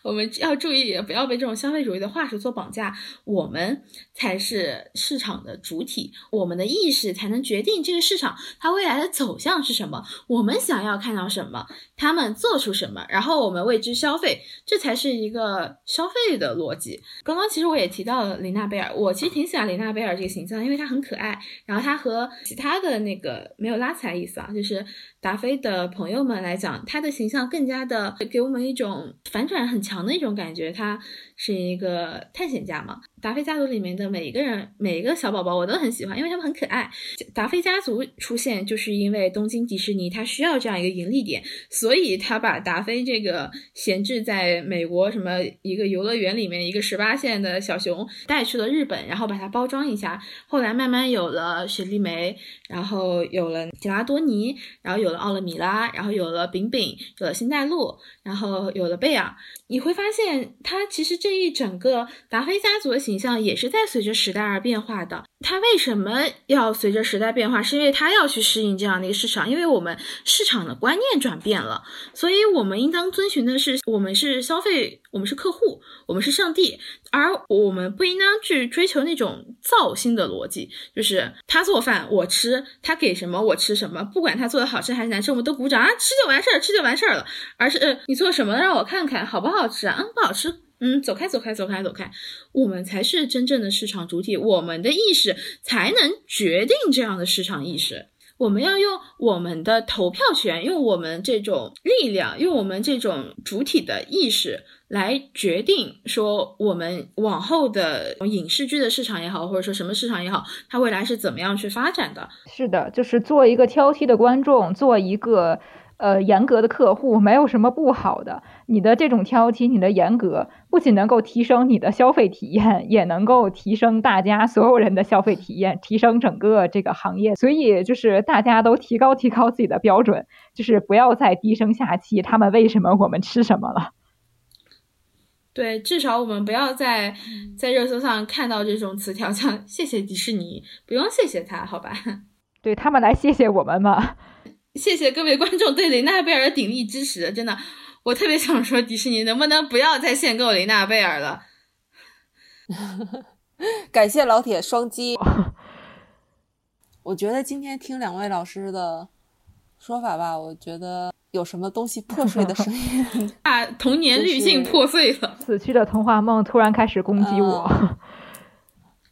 [SPEAKER 2] 我们要注意，不要被这种消费主义的话术所绑架。我们才是市场的主体，我们的意识才能决定这个市场它未来的走向是什么。我们想要看到什么，他们做出什么，然后我们为之消费，这才是一个消费的逻辑。刚刚其实我也提到了琳娜贝尔，我其实挺喜欢琳娜贝尔这个形象，因为她很可爱，然后她和其他的那个没有拉起来意思啊，就是达菲的朋友们来讲，他的形象更加的给我们一种反转很强的一种感觉。他是一个探险家嘛。达菲家族里面的每一个人，每一个小宝宝，我都很喜欢，因为他们很可爱。达菲家族出现，就是因为东京迪士尼它需要这样一个盈利点，所以他把达菲这个闲置在美国什么一个游乐园里面一个十八线的小熊带去了日本，然后把它包装一下。后来慢慢有了雪莉梅，然后有了吉拉多尼，然后有了奥勒米拉，然后有了饼饼，有了星黛露，然后有了贝尔。你会发现，它其实这这一整个达菲家族的形象也是在随着时代而变化的。他为什么要随着时代变化？是因为他要去适应这样的一个市场，因为我们市场的观念转变了，所以我们应当遵循的是，我们是消费，我们是客户，我们是上帝，而我们不应当去追求那种造新的逻辑，就是他做饭我吃，他给什么我吃什么，不管他做的好吃还是难吃，我们都鼓掌啊，吃就完事儿，吃就完事儿了。而是呃，你做什么让我看看好不好吃啊？嗯，不好吃。嗯，走开，走开，走开，走开，我们才是真正的市场主体，我们的意识才能决定这样的市场意识。我们要用我们的投票权，用我们这种力量，用我们这种主体的意识来决定，说我们往后的影视剧的市场也好，或者说什么市场也好，它未来是怎么样去发展的？
[SPEAKER 1] 是的，就是做一个挑剔的观众，做一个。呃，严格的客户没有什么不好的。你的这种挑剔，你的严格，不仅能够提升你的消费体验，也能够提升大家所有人的消费体验，提升整个这个行业。所以，就是大家都提高提高自己的标准，就是不要再低声下气。他们为什么，我们吃什么了？
[SPEAKER 2] 对，至少我们不要在在热搜上看到这种词条，像“谢谢迪士尼”，不用谢谢他，好吧？
[SPEAKER 1] 对他们来谢谢我们嘛。
[SPEAKER 2] 谢谢各位观众对雷娜贝尔的鼎力支持，真的，我特别想说，迪士尼能不能不要再限购雷娜贝尔了？
[SPEAKER 3] 感谢老铁双击。我觉得今天听两位老师的说法吧，我觉得有什么东西破碎的声音
[SPEAKER 2] 啊，童年滤镜破碎了，
[SPEAKER 1] 死去的童话梦突然开始攻击我。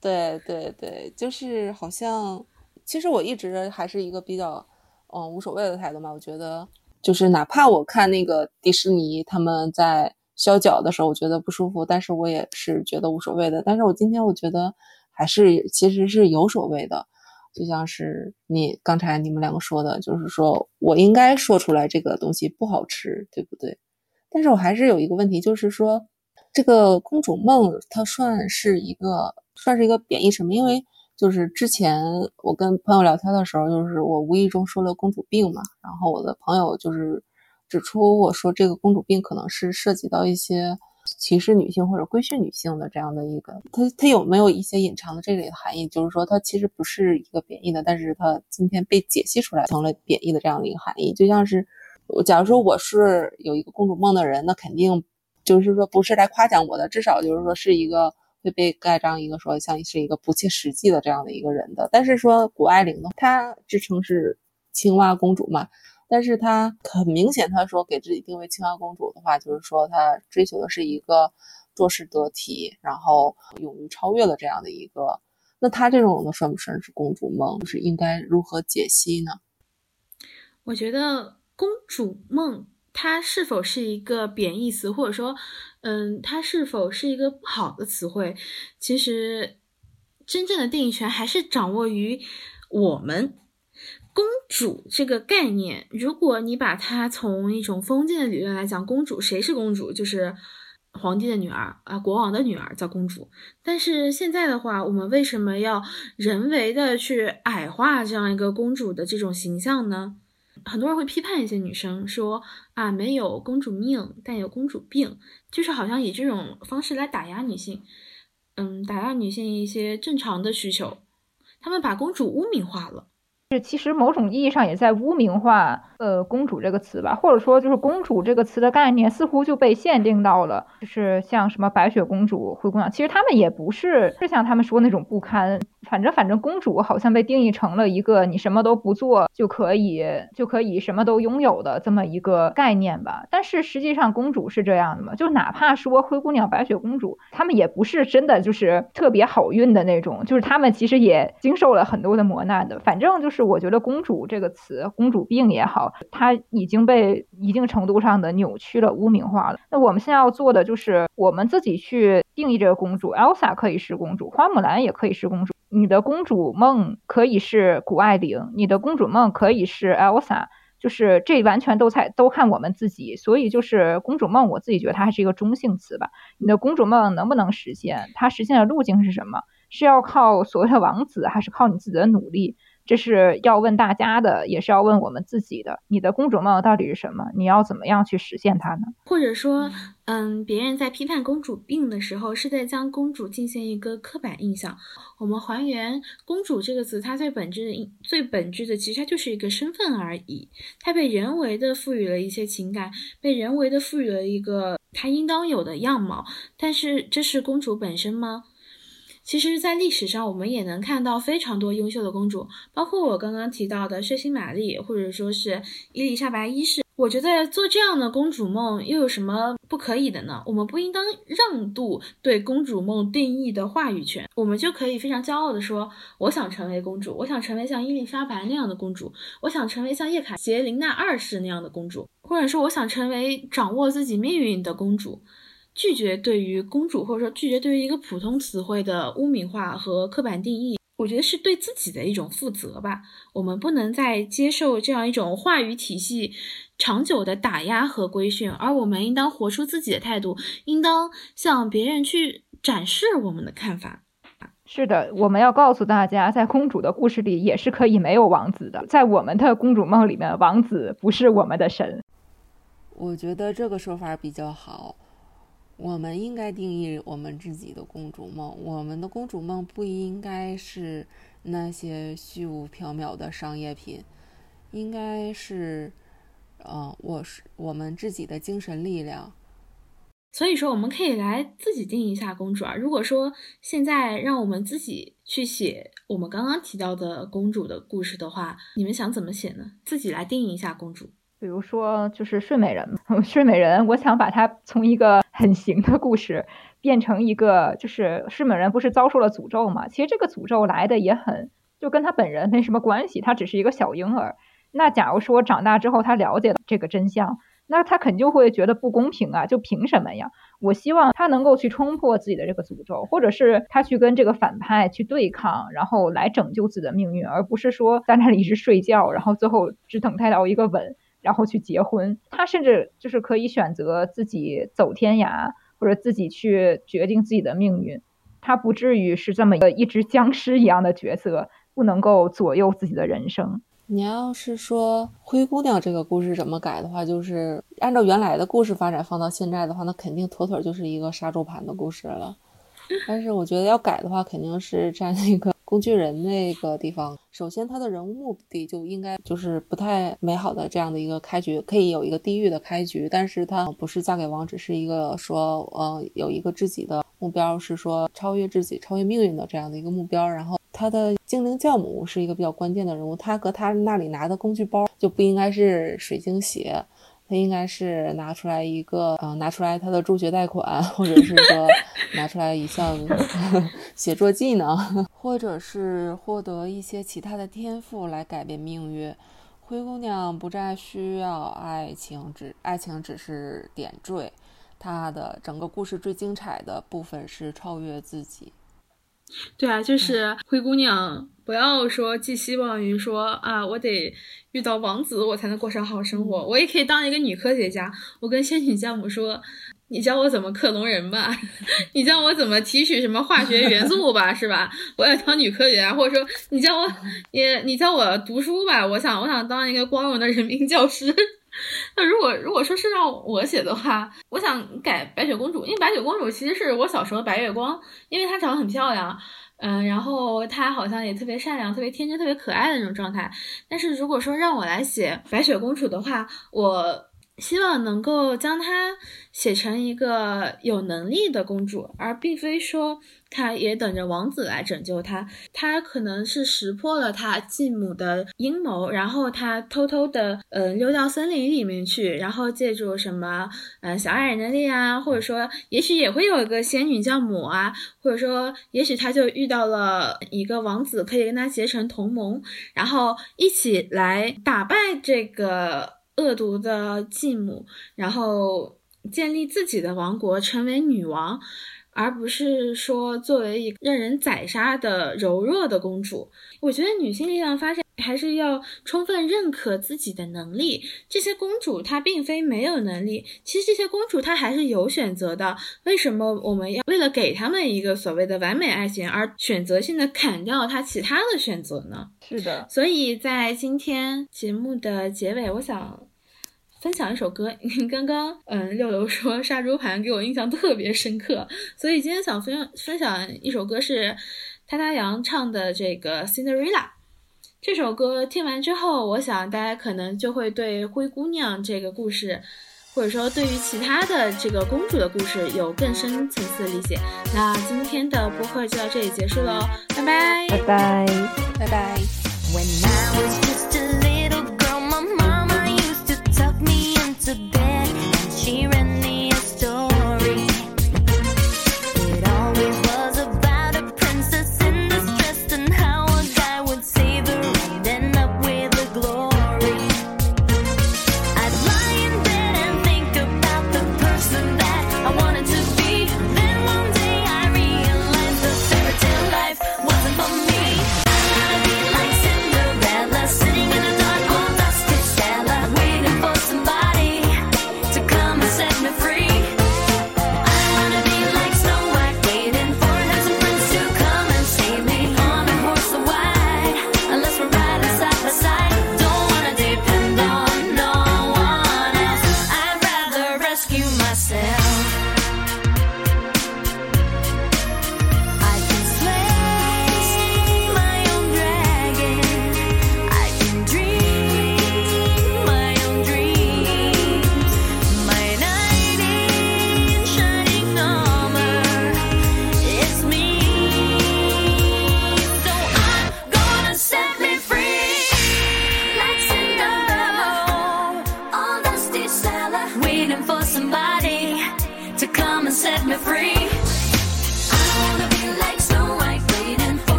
[SPEAKER 3] 对对对，就是好像，其实我一直还是一个比较。嗯，无所谓的态度嘛，我觉得就是哪怕我看那个迪士尼他们在削脚的时候，我觉得不舒服，但是我也是觉得无所谓的。但是我今天我觉得还是其实是有所谓的，就像是你刚才你们两个说的，就是说我应该说出来这个东西不好吃，对不对？但是我还是有一个问题，就是说这个公主梦它算是一个算是一个贬义什么？因为就是之前我跟朋友聊天的时候，就是我无意中说了公主病嘛，然后我的朋友就是指出我说这个公主病可能是涉及到一些歧视女性或者规训女性的这样的一个，它它有没有一些隐藏的这类的含义？就是说它其实不是一个贬义的，但是它今天被解析出来成了贬义的这样的一个含义。就像是假如说我是有一个公主梦的人，那肯定就是说不是来夸奖我的，至少就是说是一个。会被盖章一个说像是一个不切实际的这样的一个人的，但是说谷爱凌呢，她自称是青蛙公主嘛，但是她很明显，她说给自己定位青蛙公主的话，就是说她追求的是一个做事得体，然后勇于超越的这样的一个，那她这种的算不算是公主梦？就是应该如何解析呢？
[SPEAKER 2] 我觉得公主梦。它是否是一个贬义词，或者说，嗯，它是否是一个不好的词汇？其实，真正的定义权还是掌握于我们。公主这个概念，如果你把它从一种封建的理论来讲，公主谁是公主？就是皇帝的女儿啊，国王的女儿叫公主。但是现在的话，我们为什么要人为的去矮化这样一个公主的这种形象呢？很多人会批判一些女生说啊，没有公主命，但有公主病，就是好像以这种方式来打压女性，嗯，打压女性一些正常的需求，他们把公主污名化了。
[SPEAKER 1] 是，其实某种意义上也在污名化呃公主这个词吧，或者说就是公主这个词的概念似乎就被限定到了，就是像什么白雪公主、灰姑娘，其实他们也不是是像他们说那种不堪。反正反正公主好像被定义成了一个你什么都不做就可以就可以什么都拥有的这么一个概念吧。但是实际上公主是这样的吗？就哪怕说灰姑娘、白雪公主，她们也不是真的就是特别好运的那种，就是她们其实也经受了很多的磨难的。反正就是我觉得公主这个词，公主病也好，它已经被一定程度上的扭曲了、污名化了。那我们现在要做的就是我们自己去定义这个公主，Elsa 可以是公主，花木兰也可以是公主。你的公主梦可以是谷爱凌，你的公主梦可以是 Elsa，就是这完全都在都看我们自己。所以就是公主梦，我自己觉得它还是一个中性词吧。你的公主梦能不能实现？它实现的路径是什么？是要靠所谓的王子，还是靠你自己的努力？这是要问大家的，也是要问我们自己的。你的公主梦到底是什么？你要怎么样去实现它呢？
[SPEAKER 2] 或者说，嗯，别人在批判公主病的时候，是在将公主进行一个刻板印象。我们还原“公主”这个词，它最本质的、最本质的，其实它就是一个身份而已。它被人为的赋予了一些情感，被人为的赋予了一个它应当有的样貌。但是，这是公主本身吗？其实，在历史上，我们也能看到非常多优秀的公主，包括我刚刚提到的血腥玛丽，或者说是伊丽莎白一世。我觉得做这样的公主梦又有什么不可以的呢？我们不应当让渡对公主梦定义的话语权，我们就可以非常骄傲地说：我想成为公主，我想成为像伊丽莎白那样的公主，我想成为像叶卡捷琳娜二世那样的公主，或者说我想成为掌握自己命运的公主。拒绝对于公主，或者说拒绝对于一个普通词汇的污名化和刻板定义，我觉得是对自己的一种负责吧。我们不能再接受这样一种话语体系长久的打压和规训，而我们应当活出自己的态度，应当向别人去展示我们的看法。
[SPEAKER 1] 是的，我们要告诉大家，在公主的故事里也是可以没有王子的，在我们的公主梦里面，王子不是我们的神。
[SPEAKER 3] 我觉得这个说法比较好。我们应该定义我们自己的公主梦。我们的公主梦不应该是那些虚无缥缈的商业品，应该是，呃，我是我们自己的精神力量。
[SPEAKER 2] 所以说，我们可以来自己定义一下公主啊。如果说现在让我们自己去写我们刚刚提到的公主的故事的话，你们想怎么写呢？自己来定义一下公主。
[SPEAKER 1] 比如说，就是睡美人，睡美人，我想把它从一个很行的故事变成一个，就是睡美人不是遭受了诅咒嘛？其实这个诅咒来的也很，就跟他本人没什么关系，他只是一个小婴儿。那假如说长大之后他了解了这个真相，那他肯定会觉得不公平啊！就凭什么呀？我希望他能够去冲破自己的这个诅咒，或者是他去跟这个反派去对抗，然后来拯救自己的命运，而不是说在那里一直睡觉，然后最后只等待到一个吻。然后去结婚，他甚至就是可以选择自己走天涯，或者自己去决定自己的命运。他不至于是这么一个一只僵尸一样的角色，不能够左右自己的人生。
[SPEAKER 3] 你要是说灰姑娘这个故事怎么改的话，就是按照原来的故事发展放到现在的话，那肯定妥妥就是一个杀猪盘的故事了。但是我觉得要改的话，肯定是在那个。工具人那个地方，首先他的人物目的就应该就是不太美好的这样的一个开局，可以有一个地狱的开局，但是他不是嫁给王，只是一个说，呃，有一个自己的目标，是说超越自己、超越命运的这样的一个目标。然后他的精灵教母是一个比较关键的人物，他和他那里拿的工具包就不应该是水晶鞋。他应该是拿出来一个，呃，拿出来他的助学贷款，或者是说 拿出来一项写作技能，或者是获得一些其他的天赋来改变命运。灰姑娘不再需要爱情，只爱情只是点缀。她的整个故事最精彩的部分是超越自己。
[SPEAKER 2] 对啊，就是灰姑娘，不要说寄希望于说啊，我得遇到王子，我才能过上好生活。我也可以当一个女科学家。我跟仙女教母说，你教我怎么克隆人吧，你教我怎么提取什么化学元素吧，是吧？我要当女科学家，或者说你教我，你你教我读书吧，我想我想当一个光荣的人民教师。那如果如果说是让我写的话，我想改白雪公主，因为白雪公主其实是我小时候白月光，因为她长得很漂亮，嗯，然后他好像也特别善良、特别天真、特别可爱的那种状态。但是如果说让我来写白雪公主的话，我希望能够将她写成一个有能力的公主，而并非说。她也等着王子来拯救她。她可能是识破了她继母的阴谋，然后她偷偷的呃溜到森林里面去，然后借助什么呃小矮人的力啊，或者说也许也会有一个仙女教母啊，或者说也许他就遇到了一个王子，可以跟他结成同盟，然后一起来打败这个恶毒的继母，然后建立自己的王国，成为女王。而不是说作为一个任人宰杀的柔弱的公主，我觉得女性力量发展还是要充分认可自己的能力。这些公主她并非没有能力，其实这些公主她还是有选择的。为什么我们要为了给她们一个所谓的完美爱情而选择性的砍掉她其他的选择呢？
[SPEAKER 1] 是的，
[SPEAKER 2] 所以在今天节目的结尾，我想。分享一首歌，刚刚嗯，六六说杀猪盘给我印象特别深刻，所以今天想分享分享一首歌是他他杨唱的这个 Cinderella。这首歌听完之后，我想大家可能就会对灰姑娘这个故事，或者说对于其他的这个公主的故事有更深层次的理解。那今天的播客就到这里结束喽，拜拜，
[SPEAKER 1] 拜拜，
[SPEAKER 3] 拜拜。
[SPEAKER 4] to bed and she read me a store.